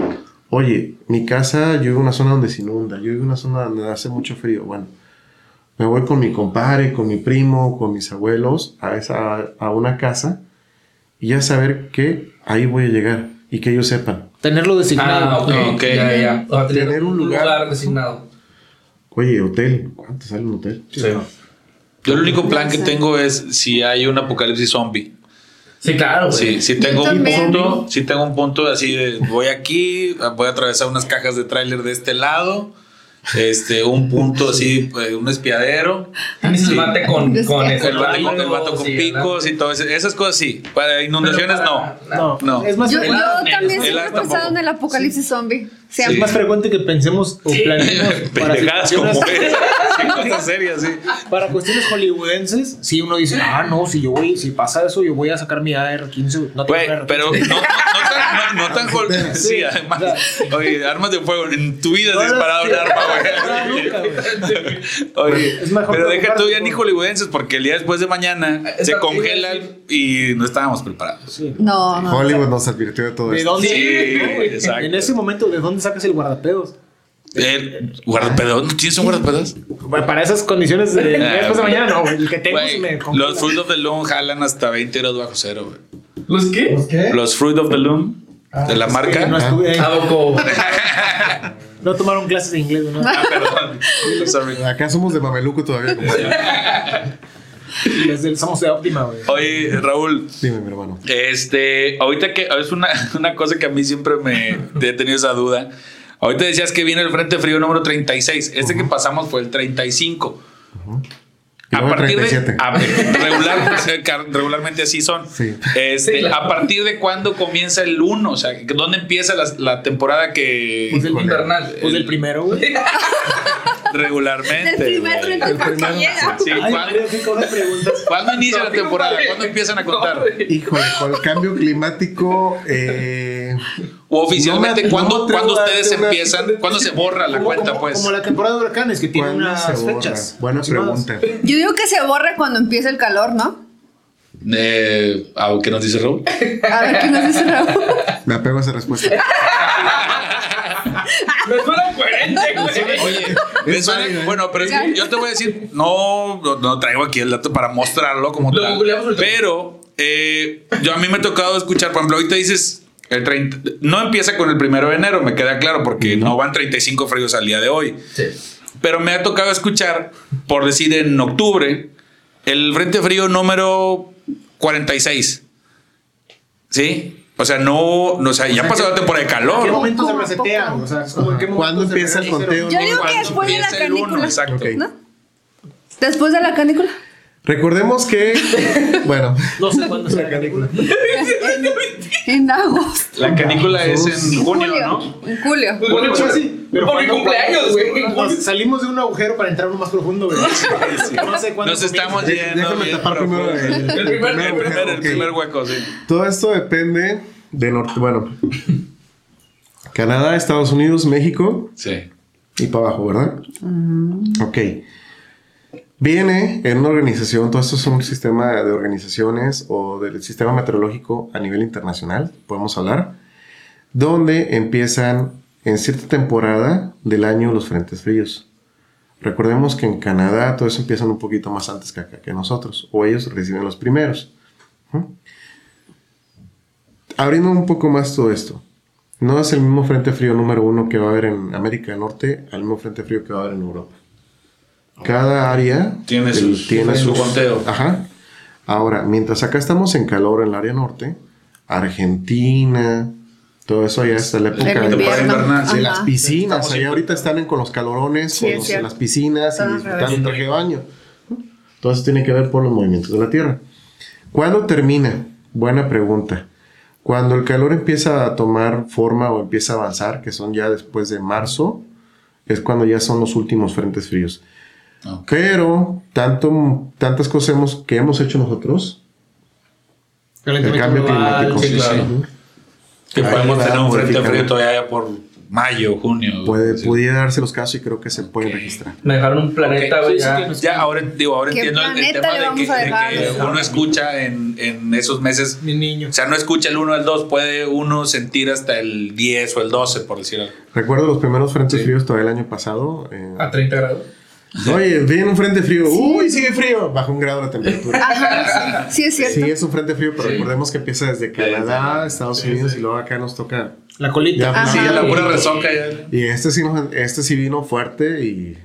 Oye, mi casa, yo vivo en una zona donde se inunda, yo vivo en una zona donde hace mucho frío. Bueno, me voy con mi compadre, con mi primo, con mis abuelos a, esa, a una casa y ya saber que ahí voy a llegar y que ellos sepan. Tenerlo designado. Ah, ok. Ok. Ya, ya. O sea, Tener un lugar- designado. Oye, hotel, ¿cuánto sale un hotel? Sí. Yo el único plan que tengo es si hay un apocalipsis zombie. Sí, claro, güey. Sí, sí tengo un punto, sí tengo un punto así de voy aquí, voy a atravesar unas cajas de tráiler de este lado, este, un punto así, pues, un espiadero, Tienes el mate con, Sí. con el vato con, el vato con sí, picos y todo eso, esas cosas sí, para inundaciones no. No, No. Es más, Yo, es yo también siempre he pensado en el apocalipsis zombie. Siempre. más frecuente que pensemos o planeemos <laughs> para Pendejadas como <laughs> <laughs> sí, cosas serias, sí. Para cuestiones hollywoodenses, si uno dice, ah, no, si yo voy, si pasa eso, yo voy a sacar mi AR-15. No tengo Güey, AR-15. pero no, no, no tan, no, no tan jol- Sí, además. Oye, armas de fuego. En tu vida has disparado sí. un arma, güey. nunca, güey. <laughs> Oye, Es mejor pero deja tú ya ni hollywoodenses porque el día después de mañana Eso se congelan y no estábamos preparados. Sí. No, no. Hollywood nos advirtió de todo ¿De esto. dónde? Sí, exacto. En ese momento, ¿de dónde sacas el guardapedos? El guardapedos. ¿No tienes un guardapedos? Bueno, para esas condiciones de Ah, después de güey. mañana, no, güey. El que tengo se me los Fruit of the Loom jalan hasta 20 euros bajo cero, güey. ¿Los qué? ¿Los qué? Los Fruit of the Loom de la Es marca. No estuve ahí. ¿A poco? <laughs> No tomaron clases de inglés, ¿no? Ah, perdón. <laughs> Sorry. Acá somos de mameluco todavía. compadre. Desde el- somos de óptima, güey. Oye, Raúl, Dime, mi hermano. Este, ahorita que es una, <laughs> una cosa que a mí siempre me he tenido esa duda. Ahorita decías que viene el Frente Frío número 36. Este que pasamos fue el 35. Y A luego el partir de 37. a- <laughs> regular- car- regularmente así son. Sí. Este, Sí, claro. a partir de cuándo comienza el 1, o sea, ¿dónde empieza la, la temporada que Pues el invernal. Pues del primero, güey. <laughs> regularmente? Primer güey? Sí, Ay, ¿cuándo, Mario, qué cosas preguntas. cuándo inicia la temporada? ¿Cuándo empiezan a contar? Híjole, con el cambio climático. Eh, O oficialmente, No ¿cuándo, no me atrevo ¿cuándo a ustedes empiezan? ¿Cuándo se borra la Como- cuenta, como, pues? Como la temporada de huracanes, que tiene ¿cuándo unas fechas. Buena pregunta. Yo digo que se borra cuando empieza el calor, ¿no? Eh, ¿a ¿Qué nos dice Raúl? A ver qué nos dice Raúl. Me apego a esa respuesta. <laughs> Me suena coherente, güey. Oye, me Es suena- válido, ¿eh? bueno, pero es que yo te voy a decir, no, no, no traigo aquí el dato para mostrarlo como Lo tal. googleamos ahorita. Pero eh, yo a mí me ha tocado escuchar, por ejemplo, ahorita dices el 30, no empieza con el primero de enero, me queda claro, porque no van 35 fríos al día de hoy. Sí. Pero me ha tocado escuchar, por decir en octubre, el Frente Frío número 46. ¿Sí? O sea, no, no o sea, ya pasó ¿qué- la temporada de ¿En qué calor. momento se Poco a resetea? poco. O sea, es como en qué momento ¿Cuándo empieza el conteo? Yo digo que después de la canícula. exacto. ¿No? Después de la canícula. Recordemos que. Bueno, <laughs> No sé cuándo la canícula. <laughs> En agosto. La canícula es en junio, julio. ¿no? En julio. Pues bueno, Bueno, pues, sí, pero por mi cumpleaños, güey. Salimos de un agujero para entrar uno más profundo, güey. <laughs> No sé cuándo. Nos estamos yendo. déjame bien tapar primero profundo. el, El primer- El primer, el ok. primer hueco, sí. Todo esto depende de norte. Bueno, Canadá, Estados Unidos, México Sí. y para abajo, ¿verdad? Ok. Viene en una organización, todo esto es un sistema de organizaciones o del sistema meteorológico a nivel internacional, podemos hablar, donde empiezan en cierta temporada del año los frentes fríos. Recordemos que en Canadá todo eso empiezan un poquito más antes que acá que nosotros, o ellos reciben los primeros. ¿Mm? Abriendo un poco más todo esto, no es el mismo frente frío número uno que va a haber en América del Norte al mismo frente frío que va a haber en Europa. Cada área Tiene su conteo. Ajá. Ahora, mientras acá estamos en calor en el área norte, Argentina, todo eso allá está la época El de, las piscinas. Estamos Allá en- ahorita están en- con los calorones, Sí, con es los- en las piscinas y disfrutando el traje de baño. Todo eso tiene que ver por los movimientos de la Tierra. ¿Cuándo termina? Buena pregunta. Cuando el calor empieza a tomar forma o empieza a avanzar, que son ya después de marzo, es cuando ya son los últimos frentes fríos. Pero tanto, tantas cosas hemos, que hemos hecho nosotros, el cambio climático. sí, claro. Ujú. Que Ahí podemos tener un frente frío todavía por mayo, junio. Puede, Sí. Pudiera darse los casos y creo que se pueden registrar. Me dejaron un planeta, Ok, güey. sí, ya. sí, Ya, ahora, digo, ahora ¿Qué entiendo el, el tema de que, de que uno escucha en, en esos meses. Mi niño. O sea, no escucha el 1 o el 2, puede uno sentir hasta el 10 o el 12, por decir algo. Recuerdo los primeros frentes Sí. fríos todavía el año pasado. eh, A 30 grados. <laughs> Oye, viene un frente frío. Uy, sigue frío. Bajo un grado la temperatura. Ajá, sí, sí es cierto. Sí, es un frente frío, pero Sí. recordemos que empieza desde Canadá, Estados Sí, Unidos sí. y luego acá nos toca. La colita. Ya. Sí, ya la Sí. pura resoca ya. Y este sí, este sí vino fuerte y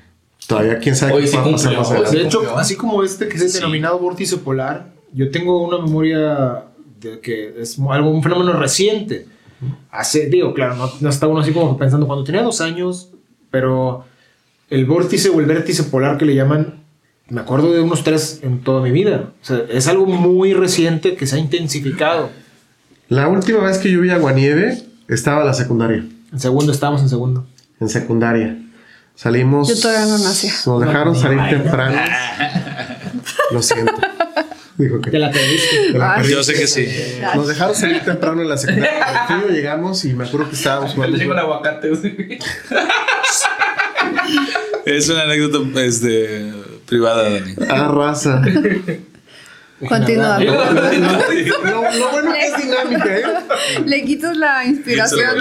todavía quién sabe Oye, qué sí va a pasar más adelante. De hecho, así como este que es el Sí. denominado vórtice polar, yo tengo una memoria de que es algo, un fenómeno reciente. Hace, digo, claro, no, no está uno así como pensando cuando tenía dos años, pero el vórtice o el vértice polar que le llaman, me acuerdo de unos tres en toda mi vida. O sea, es algo muy reciente que se ha intensificado. La última vez que yo vi aguanieve estaba en la secundaria. En segundo, estábamos en segundo. En secundaria. Salimos. Yo todavía no nacía. Nos dejaron No, salir ay. temprano. <laughs> Lo siento. Dijo que. Te la perdiste. te la Ay, perdí. Yo sé que sí. Nos dejaron salir temprano en la secundaria. Al frío llegamos y me acuerdo que estábamos <laughs> Le jugando. digo el aguacate. <laughs> Es una anécdota este, privada, Dani. Ah, raza. <laughs> Continúa. Lo, lo <laughs> bueno que es dinámica, ¿eh? <laughs> Le quitas la inspiración.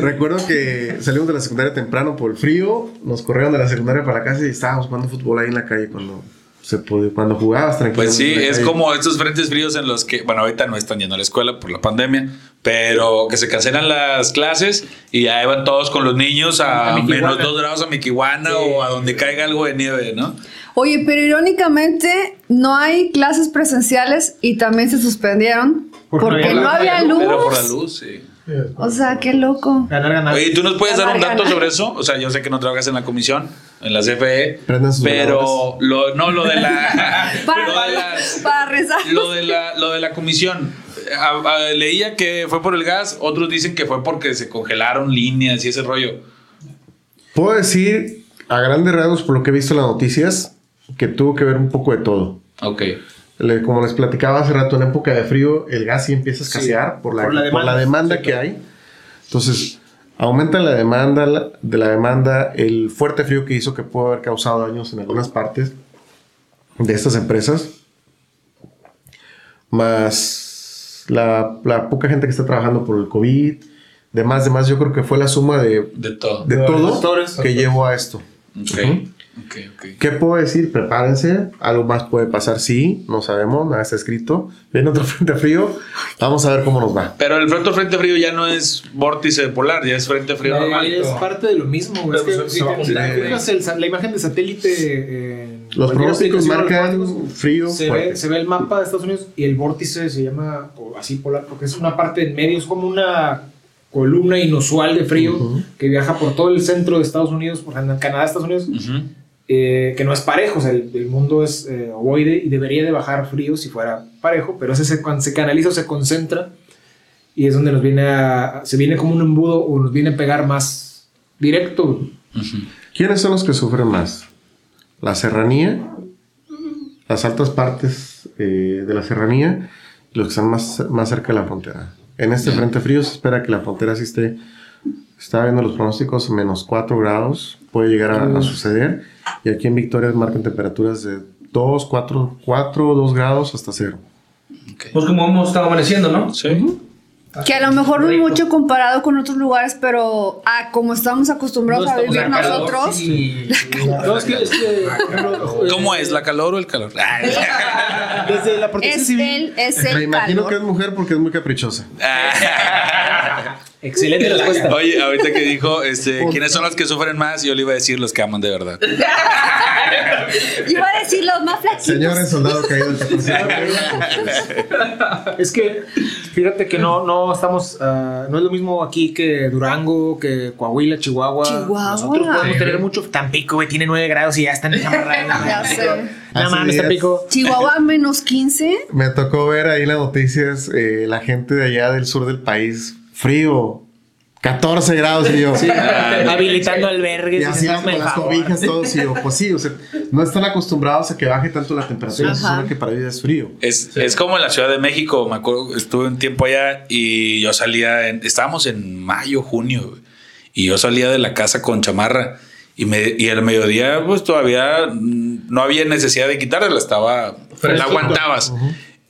Recuerdo que salimos de la secundaria temprano por el frío, nos corrieron de la secundaria para la casa y estábamos jugando fútbol ahí en la calle cuando se puede, cuando jugabas tranquilo. Pues sí, es como estos frentes fríos en los que, bueno, ahorita no están yendo a la escuela por la pandemia, pero que se cancelan las clases y ya van todos con los niños a, A menos dos grados a Miquihuana o a donde caiga algo de nieve, ¿no? Oye, pero irónicamente no hay clases presenciales y también se suspendieron Porque porque no no había luz. Pero por la luz, sí. O sea, qué loco. Ganar, ganar. Oye, ¿tú nos puedes dar un dato sobre eso? O sea, yo sé que no trabajas en la comisión, en la CFE, pero lo, no lo de la, <laughs> Para, <laughs> lo de las- para rezar. lo de la, lo de la comisión. A- a- leía que fue por el gas, otros dicen que fue porque se congelaron líneas y ese rollo. Puedo decir, a grandes rasgos, por lo que he visto en las noticias, que tuvo que ver un poco de todo. Ok. Le- como les platicaba hace rato, en época de frío, el gas sí empieza a escasear por, la, por la por la demanda. demanda Sí, que hay. Entonces, aumenta la demanda la- de la demanda, el fuerte frío que hizo que pudo haber causado daños en algunas partes de estas empresas, más la, la poca gente que está trabajando por el COVID, demás, demás, yo creo que fue la suma de, De todo. de todo factores. que llevó a esto. Ok. Ujú. Ok, ok. ¿Qué puedo decir? Prepárense. Algo más puede pasar, sí. No sabemos, nada está escrito. Viene otro <laughs> frente frío. Vamos a ver cómo nos va. Pero el frente frente frío ya no es vórtice polar, ya es frente frío No, normal. es parte de lo mismo. Es que la imagen de satélite. en Los pronósticos marcan frío Se fuerte. ve, se ve el mapa de Estados Unidos y el vórtice se llama así polar porque es una parte en medio, es como una columna inusual de frío que viaja por todo el centro de Estados Unidos, por Canadá, Estados Unidos, eh, que no es parejo, o sea, el, el mundo es eh, ovoide y debería de bajar frío si fuera parejo, pero ese se, cuando se canaliza o se concentra y es donde nos viene a, se viene como un embudo o nos viene a pegar más directo. ¿Quiénes son los que sufren más? La serranía, las altas partes eh, de la serranía y los que están más, más cerca de la frontera. En este frente frío se espera que la frontera sí esté. Estaba viendo los pronósticos, menos 4 grados puede llegar a, a suceder. Y aquí en Victoria marcan temperaturas de 2, 4, 4, 2 grados hasta 0. Ok. Pues como hemos estado amaneciendo, ¿no? Sí. Que a lo mejor no mucho comparado con otros lugares, pero a como estamos acostumbrados No a vivir nosotros. sí. No, es que, es ¿Cómo es? ¿La calor o el calor? <laughs> Desde la protección Es civil. el, es Me el imagino calor. que es mujer porque es muy caprichosa. <laughs> Excelente <laughs> respuesta. Oye, ahorita que dijo, este, ¿quiénes son los que sufren más? Yo le iba a decir los que aman de verdad. <laughs> Iba a decir los más flaquitos. Señores, soldado caído del <laughs> 14. Es que fíjate que no, no estamos, ah, no es lo mismo aquí que Durango, que Coahuila, Chihuahua. Chihuahua. Nosotros podemos Sí. tener mucho. Tampico, güey, tiene 9 grados y ya están sé. No mames. Tampico. Chihuahua menos 15. Me tocó ver ahí las noticias eh, la gente de allá del sur del país. Frío. 14 grados y yo. Habilitando albergues. Y así con "Hazme las el favor". cobijas, todos. Y yo, pues sí, o sea, no están acostumbrados a que baje tanto la temperatura. Supone que para ellos es frío. Es, es como en la Ciudad de México, me acuerdo, estuve un tiempo allá y yo salía, en- estábamos en mayo, junio, y yo salía de la casa con chamarra y, me, y al mediodía pues todavía mm, no había necesidad de quitarla, estaba, la aguantabas.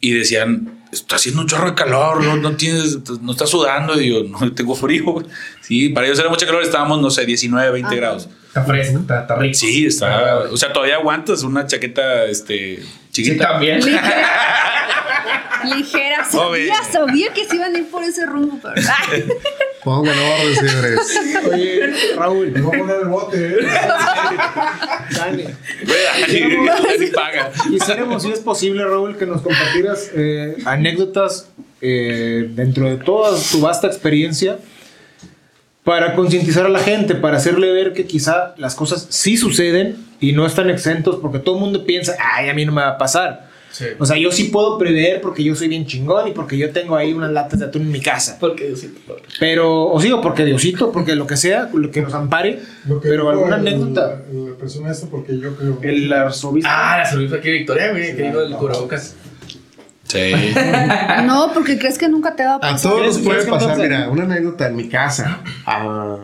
Y decían, está haciendo un chorro de calor, no, no tienes, no estás sudando, y yo, no, tengo frío. güey". Sí, para ellos era mucha calor, estábamos, no sé, 19, 20 Ajá. grados. Está fresco, está, está rico. Sí, está, o sea, todavía aguantas una chaqueta, este, Sí, chiquita. también. <laughs> Ligera. Joven. Sabía, sabía que se iban a ir por ese rumbo, pero. <laughs> Pongan orden, señores. Oye, Raúl. Voy a poner el bote. Dale. Güey, así paga. Quisiéramos, si es posible, Raúl, que nos compartieras eh, anécdotas eh, dentro de toda tu vasta experiencia para concientizar a la gente, para hacerle ver que quizá las cosas sí suceden y no están exentos, porque todo el mundo piensa, ay, a mí no me va a pasar. Sí. O sea, yo sí puedo prever porque yo soy bien chingón y porque yo tengo ahí unas latas de atún en mi casa. Porque por- Pero, o sí, o porque Diosito, porque lo que sea, lo que nos ampare. Lo que Pero alguna el- anécdota. La persona esta, porque yo creo. El arzobispo. Ah, la cerveza aquí Victoria, güey, que digo el cubrebocas. Sí. <laughs> No, porque crees que nunca te va a A pasar. todos nos ¿Quieres- puede pasar, mira, una anécdota en mi casa, ah,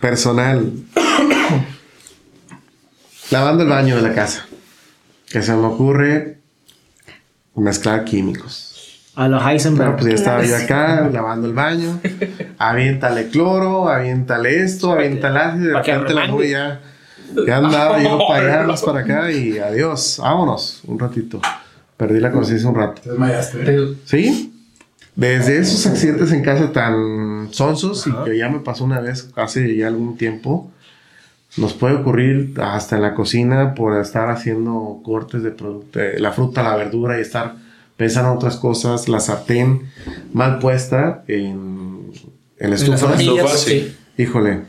personal. <coughs> Lavando el baño de la casa. Que se me ocurre mezclar químicos. A los Bueno, Heisenberg. pues ya estaba yo acá lavando el baño. Aviéntale cloro, aviéntale esto, aviéntale ácido. De repente la nube ya Ya andaba yo <laughs> para allá, más para acá y adiós, vámonos, un ratito. Perdí la conciencia un rato. Te desmayaste. Te- ¿Sí? Desde esos accidentes en casa tan sonsos y que ya me pasó una vez hace ya algún tiempo, nos puede ocurrir hasta en la cocina por estar haciendo cortes de producto, de la fruta, la verdura y estar pensando en otras cosas, la sartén mal puesta en, en la estufa. hornillas, Estufa, sí. Híjole.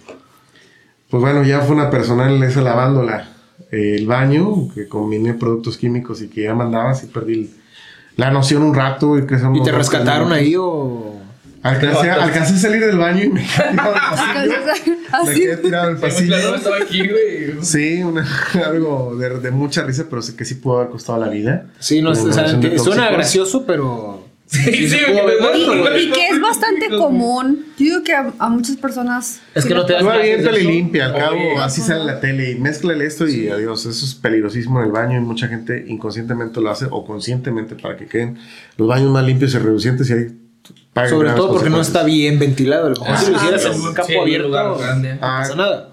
Pues bueno, ya fue una personal esa lavándola. eh, el baño, que combiné productos químicos y que ya mandaba, sí perdí la noción un rato. Y, que ¿Y te rescataron ahí o...? Alcancé, alcancé a salir del baño y me quedé tirado en el <laughs> pasillo. Me Así. quedé tirado en el Sí, muy pasillo. Sí, una- <laughs> algo de, de mucha risa, pero sé que sí pudo haber costado la vida. Sí, no, Una o sea, suena gracioso, pero... Sí, sí, güey. Y que es bastante común. Yo digo que a, a muchas personas. Es sí que no te das aviéntale y limpia, al cabo, Oye, así sale la tele y mézclale esto y adiós. Eso es peligrosísimo en el baño y mucha gente inconscientemente lo hace o conscientemente para que queden los baños más limpios y reducientes y ahí pagan Sobre todo porque no está bien ventilado. A lo mejor si lo hicieras en un campo abierto, lugar no grande. Ah, pasa nada.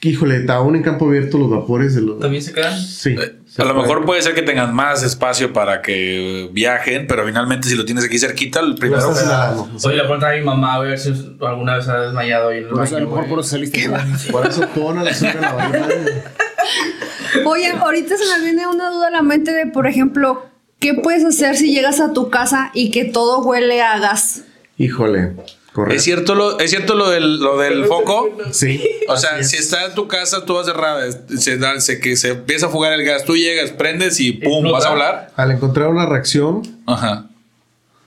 Híjole, aún en campo abierto los vapores de los... ¿También se quedan? Sí. se A lo mejor puede ser que tengan más espacio para que viajen, pero finalmente si lo tienes aquí cerquita, el primero. Oye, le pregunté a mi mamá a ver si alguna vez se ha desmayado en el Por eso, a lo mejor por eso saliste. Por eso pon a la. <laughs> Oye, ahorita se me viene una duda a la mente de, por ejemplo, ¿qué puedes hacer si llegas a tu casa y que todo huele a gas? Híjole, correcto. ¿Es cierto lo, es cierto lo del, lo del foco? Sí. O sea, es. si está en tu casa, tú vas cerrada, se, da, se, que se empieza a fugar el gas, tú llegas, prendes y pum, vas a hablar. Al encontrar una reacción, Ajá.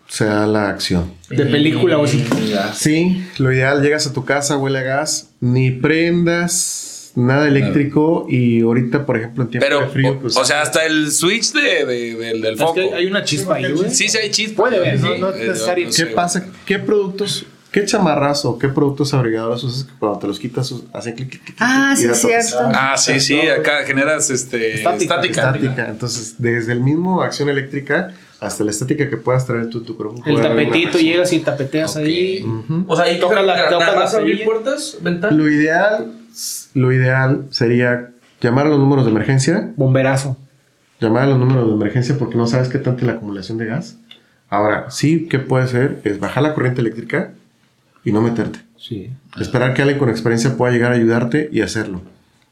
se da la acción. De película o así. Sí, lo ideal, llegas a tu casa, huele a gas, ni prendas nada eléctrico y ahorita, por ejemplo, en tiempo Pero, de frío, o, pues... o sea, hasta el switch de, de- del, del Es foco. que hay una chispa ahí, güey. Sí, sí hay chispas. Puede haber, Sí, no- no es eh, no ¿Qué sé, pasa? ¿Qué productos, qué chamarras o qué productos abrigadores usas que cuando te los quitas hacen clic, clic, clic, Ah, sí, es cierto. Ah, sí, sí, acá generas este, Estática, estática. Estática. Entonces, desde el mismo acción eléctrica hasta la estática que puedas traer tú tu cuerpo. El tapetito, llegas y tapeteas Ok. ahí. O sea, ahí Toca la- toca abrir puertas, ventanas. Lo ideal, lo ideal sería llamar a los números de emergencia. Bomberazo. Llamar a los números de emergencia porque no sabes qué tanta es la acumulación de gas. Ahora, sí que puede ser es bajar la corriente eléctrica y no meterte. Sí. Esperar que alguien con experiencia pueda llegar a ayudarte y hacerlo.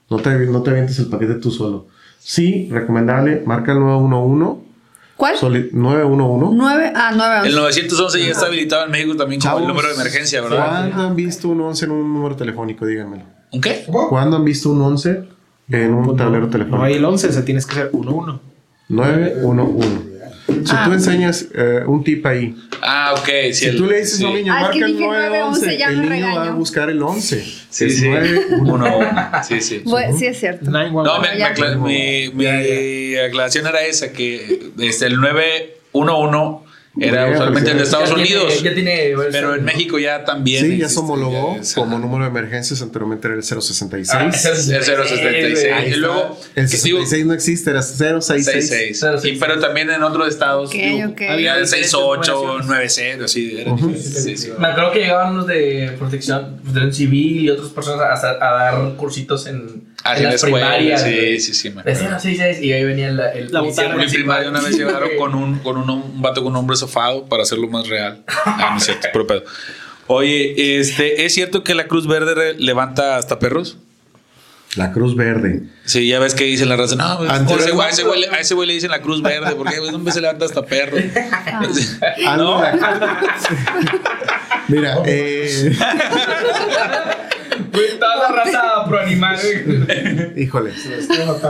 No te, no te avientes el paquete tú solo. Sí, recomendable, marca el 911. ¿Cuál? soli- 911. 9 ah, 9 El 911 ya está habilitado en México también como el número de emergencia, ¿verdad? ¿Cuándo han visto un 11 en un número telefónico? Díganmelo. ¿Un qué? ¿Cuándo han visto un 11 en un tablero telefónico? No hay el 11, o sea, tienes que ser 1-1. 911. Si Ah. tú enseñas eh, un tip ahí, Ah, ok. Si el- tú le dices a un sí. niño, Ah, es marca que el dije 911, 911, ya el niño va a buscar el 11. Sí, sí. 911. Uno. Sí, sí. Sí, es cierto. 911. No, me- mi, mi aclaración era esa, que desde el 911 era Bueno, usualmente el de pues Estados Ya tiene- Unidos, ya tiene. pero en México ya también. Sí, ya se homologó ya como número de emergencias. Anteriormente era el 066. Ah, El 076. Ahí Y luego, el que digo, 66 no existe, era 066. 66. Y, pero también en otros estados. Ok, digo, ok. Había el diferentes 68, numeraciones. 90, sí, era sí, sí. Me acuerdo que llegaban unos de protección, protección civil y otras personas a, a dar cursitos en, en en la las escuela, primarias. sí, sí, sí, me acuerdo. Decían así, ¿sabes? y ahí venía el, el La policía botana. Mi municipal. primaria una vez llegaron con un, con un, un vato con un hombre sofado para hacerlo más real. Ah, no es cierto, puro pedo. Oye, este, ¿es cierto que la Cruz Verde levanta hasta perros? La Cruz Verde. Sí, ya ves que dicen la raza, no, pues, a ese güey- a ese güey le- a ese güey le dicen la Cruz Verde, porque un hombre se levanta hasta perros. <laughs> Algo No. la- Mira, eh, <laughs> La raza pro animal. <laughs> híjole.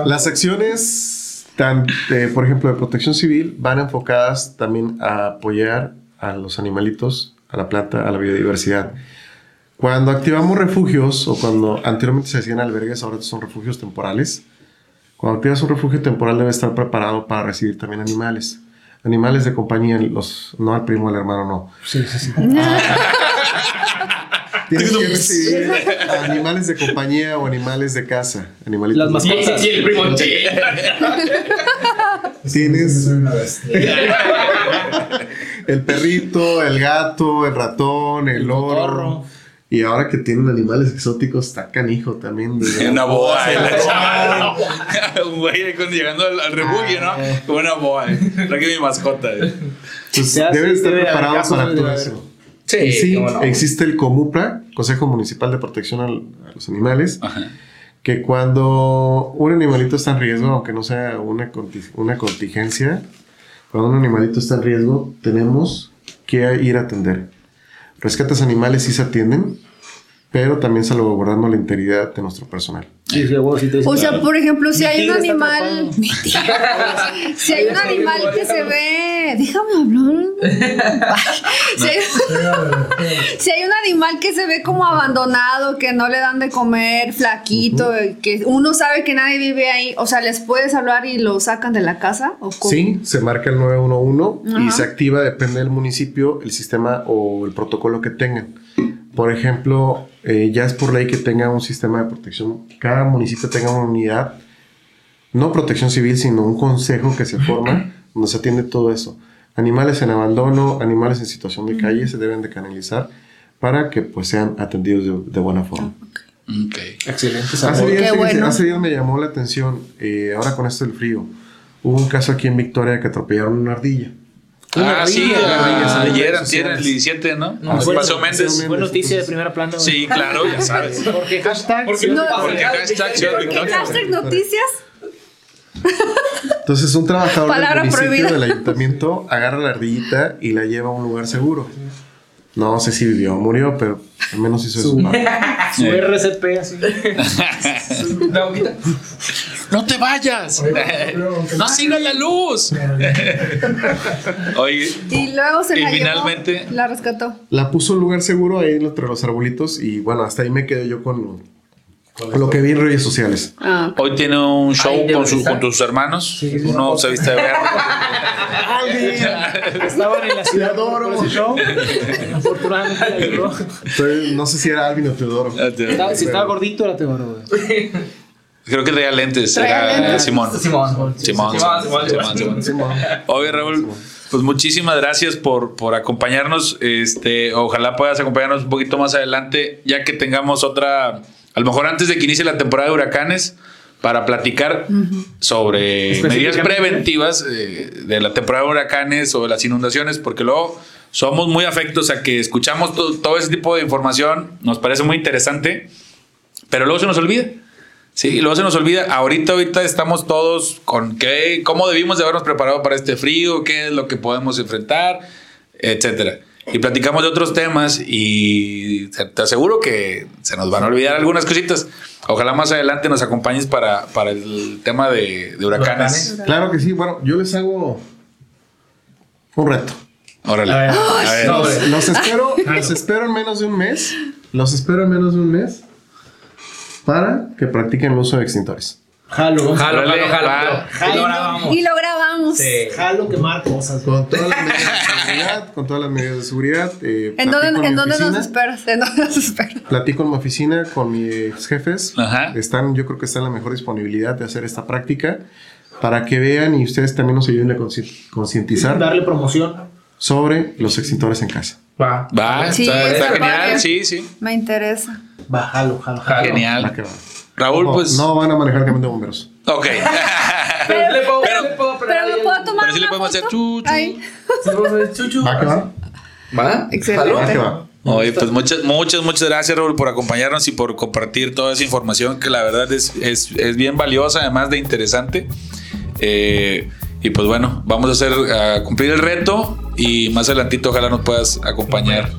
Las acciones, tan, de, por ejemplo, de protección civil, van enfocadas también a apoyar a los animalitos, a la planta, a la biodiversidad. Cuando activamos refugios, o cuando anteriormente se hacían albergues, ahora son refugios temporales. Cuando activas un refugio temporal, debe estar preparado para recibir también animales. Animales de compañía, los, no al primo, al hermano, no. Sí, sí, sí. <laughs> Tienes que recibir animales de compañía o animales de casa. Animalitos Las mascotas. Y el primo, sí. Tienes el perrito, el gato, el ratón, el loro, cotorro. Y ahora que tienen animales exóticos, está canijo también. de- <laughs> Una boa. eh, la. Un güey llegando al, al refugio, ¿no? Con una boa. eh. Traje mi mascota. eh. Pues deben estar preparados para todo haber. eso. Sí, sí, no. existe el COMUPRA, Consejo Municipal de Protección al- a los Animales, Ajá. que cuando un animalito está en riesgo, aunque no sea una, conti- una contingencia, cuando un animalito está en riesgo, tenemos que ir a atender. Rescates animales sí se atienden, pero también salvaguardando la integridad de nuestro personal. Sí, sí, vos sí te O sea, por ejemplo, si hay un animal. <laughs> si hay un animal que se ve. Déjame hablar. <laughs> si, hay, <laughs> si hay un animal que se ve como abandonado, que no le dan de comer, flaquito, que uno sabe que nadie vive ahí, o sea, ¿les puedes hablar y lo sacan de la casa? ¿O cómo? Sí, se marca el 911 y Ajá. se activa, depende del municipio, el sistema o el protocolo que tengan. Por ejemplo, eh, ya es por ley que tenga un sistema de protección, cada municipio tenga una unidad, no protección civil, sino un consejo que se forma <laughs> donde se atiende todo eso. Animales en abandono, animales en situación de calle se deben de canalizar para que pues sean atendidos de, de buena forma. Ok. Excelente. Hace días, bueno. hace días me llamó la atención, eh, ahora con esto del frío, hubo un caso aquí en Victoria que atropellaron una ardilla. Ah, sí, ardilla, ayer, antier, el sociales. 17, ¿no? No, Pasó bueno, Méndez. Fue noticia de primera plana. Sí, claro, ya <laughs> sabes. Porque hashtag. Porque no- Porque hashtag Ciudad ¿Qué Victoria. hashtag noticias? <laughs> Entonces un trabajador Palabra del municipio prohibida. del ayuntamiento agarra la ardillita y la lleva a un lugar seguro. No sé si vivió o murió, pero al menos hizo eso. Su, <laughs> su RCP así. <laughs> No, quita. ¡No te vayas! ¡No sigas la luz! <laughs> Oye, Y luego se Y la finalmente- llevó, la rescató. La puso en un lugar seguro ahí entre los arbolitos y bueno, hasta ahí me quedé yo con lo que vi en redes sociales. Ah, hoy tiene un show Ay, ¿de con, su- con tus hermanos. Uno se viste de verde. Estaban en la ciudad por ese show. Afortunadamente no sé si era Alvin o Teodoro. Estaba- Si estaba gordito era Teodoro, güey. Creo que traía lentes. Era lentes. Simón. Simón. Simón, Simón, Simón, Simón, Simón, Simón. Oye, Raúl, pues muchísimas gracias por, por acompañarnos. Este, ojalá puedas acompañarnos un poquito más adelante, ya que tengamos otra, a lo mejor antes de que inicie la temporada de huracanes, para platicar sobre medidas preventivas eh, de la temporada de huracanes o de las inundaciones, porque luego somos muy afectos a que escuchamos to- todo ese tipo de información, nos parece muy interesante, pero luego se nos olvida. Sí, y luego se nos olvida. Ahorita, ahorita estamos todos con qué, cómo debimos de habernos preparado para este frío, qué es lo que podemos enfrentar, etcétera. Y platicamos de otros temas y te aseguro que se nos van a olvidar algunas cositas. Ojalá más adelante nos acompañes para, para el tema de, de huracanes. Huracanes. Claro que sí, bueno, yo les hago un reto. Órale. A ver, A ver. sobre. Los, los espero, <laughs> los espero en menos de un mes. Los espero en menos de un mes para que practiquen el uso de extintores. Jalo. Jalo, jalo, va. jalo. Y lo grabamos. Y lo grabamos. Sí. Jalo quemar cosas. Con todas las medidas de seguridad, con todas las medidas de seguridad. eh, ¿En dónde, en dónde nos esperas? ¿En dónde nos esperas? Platico en mi oficina con mis jefes. Ajá. Están, yo creo que están en la mejor disponibilidad de hacer esta práctica para que vean y ustedes también nos ayuden a concientizar Darle promoción. sobre los extintores en casa. Va. Va, Sí, está, está está genial. padre. Sí, sí. Me interesa. Va, jalo, jalo, jalo. Jalo. Va Genial. que va. Raúl, Ojo, pues. No van a manejar camión de bomberos. Ok. Pero le <laughs> puedo, Pero- le puedo Pero me puedo tomar Pero sí le podemos hacer foto? chu, chu. Ay, chuchu. ¿Va que va? ¿Va? Excelente. ¿Va que va? Oye, pues muchas, muchas, muchas gracias, Raúl, por acompañarnos y por compartir toda esa información que la verdad es, es, es bien valiosa, además de interesante. Eh, y pues bueno, vamos a hacer a cumplir el reto y más adelantito ojalá nos puedas acompañar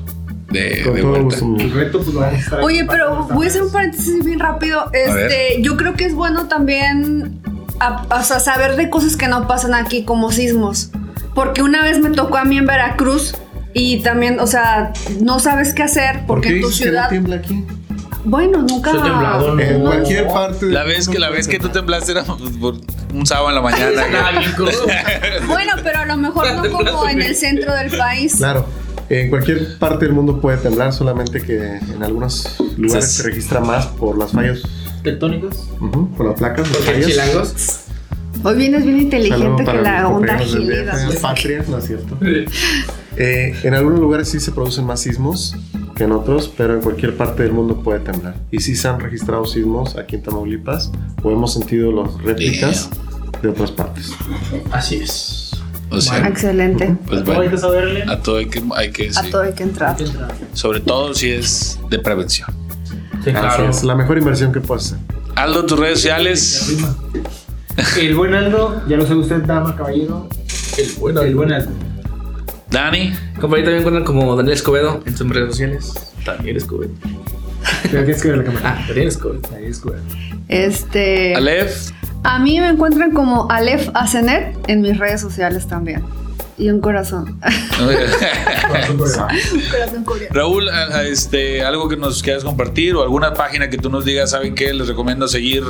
de, Con de todo vuelta. gusto. El reto, pues lo vamos a estar Oye, pero voy a hacer un paréntesis bien rápido. Este, yo creo que es bueno también a- o sea, saber de cosas que no pasan aquí, como sismos. Porque una vez me tocó a mí en Veracruz y también, o sea, no sabes qué hacer ¿Por porque qué en tu dices que no ciudad. tiembla aquí? bueno, nunca. Temblado, ¿no? En No. cualquier parte. La vez que, la vez que tú temblaste era por un sábado en la mañana. <laughs> <laughs> Bueno, pero a lo mejor no como en el centro del país. Claro. En cualquier parte del mundo puede temblar, solamente que en algunos lugares se registra más por las fallas, Tectónicos. ujú, por las placas, las Porque fallas. chilangos. Hoy vienes bien inteligente que la onda. DF, Patria, no es cierto. Eh, en algunos lugares sí se producen más sismos que en otros, pero en cualquier parte del mundo puede temblar. Y sí se han registrado sismos aquí en Tamaulipas o hemos sentido las réplicas de otras partes. Así es. O sea, Excelente. pues ¿Cómo hay bueno, que saberle? a todo hay que, hay que A sí. todo hay que entrar. Sobre todo si es de prevención. Sí, Así claro. es, la mejor inversión que puedes hacer. Aldo, tus redes sociales. El buen Aldo, ya lo sabe usted, dama, caballero. El bueno. El buen Aldo. Dani. Compañero también encuentran como Daniel Escobedo en sus redes sociales. Daniel Escobedo. Pero tienes que ver la cámara. Ah, Daniel Escobedo. Ahí es güey. Este. Alef. A mí me encuentran como Alef Asenet en mis redes sociales también. Y un corazón. <laughs> Un corazón coreano. Raúl, a- a este, algo que nos quieras compartir o alguna página que tú nos digas, ¿saben qué? Les recomiendo seguir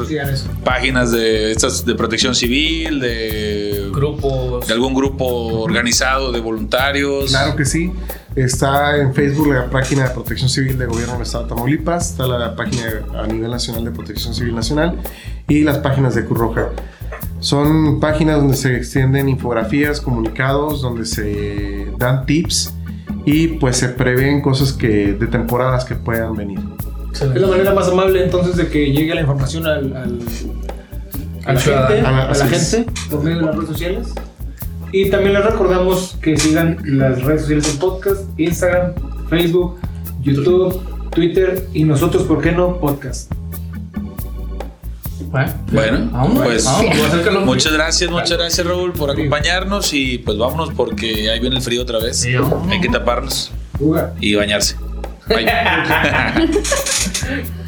páginas de estas de protección civil, de, Grupos. de algún grupo organizado de voluntarios. Claro que sí. Está en Facebook la página de Protección Civil de Gobierno del Estado de Tamaulipas, está la página a nivel nacional de Protección Civil Nacional y las páginas de Cruz Roja. Son páginas donde se extienden infografías, comunicados, donde se dan tips y pues se prevén cosas que de temporadas que puedan venir. Es la manera más amable entonces de que llegue la información al, al- a la gente, A la- a la gente por medio de las redes sociales. Y también les recordamos que sigan las redes sociales del podcast, Instagram, Facebook, YouTube, Twitter y nosotros, ¿por qué no? Podcast. Bueno, Bueno, vámonos, pues vámonos, <laughs> muchas gracias, muchas gracias Raúl por acompañarnos y pues vámonos porque ahí viene el frío otra vez. Hay que taparnos y bañarse. <laughs> Bye. <laughs>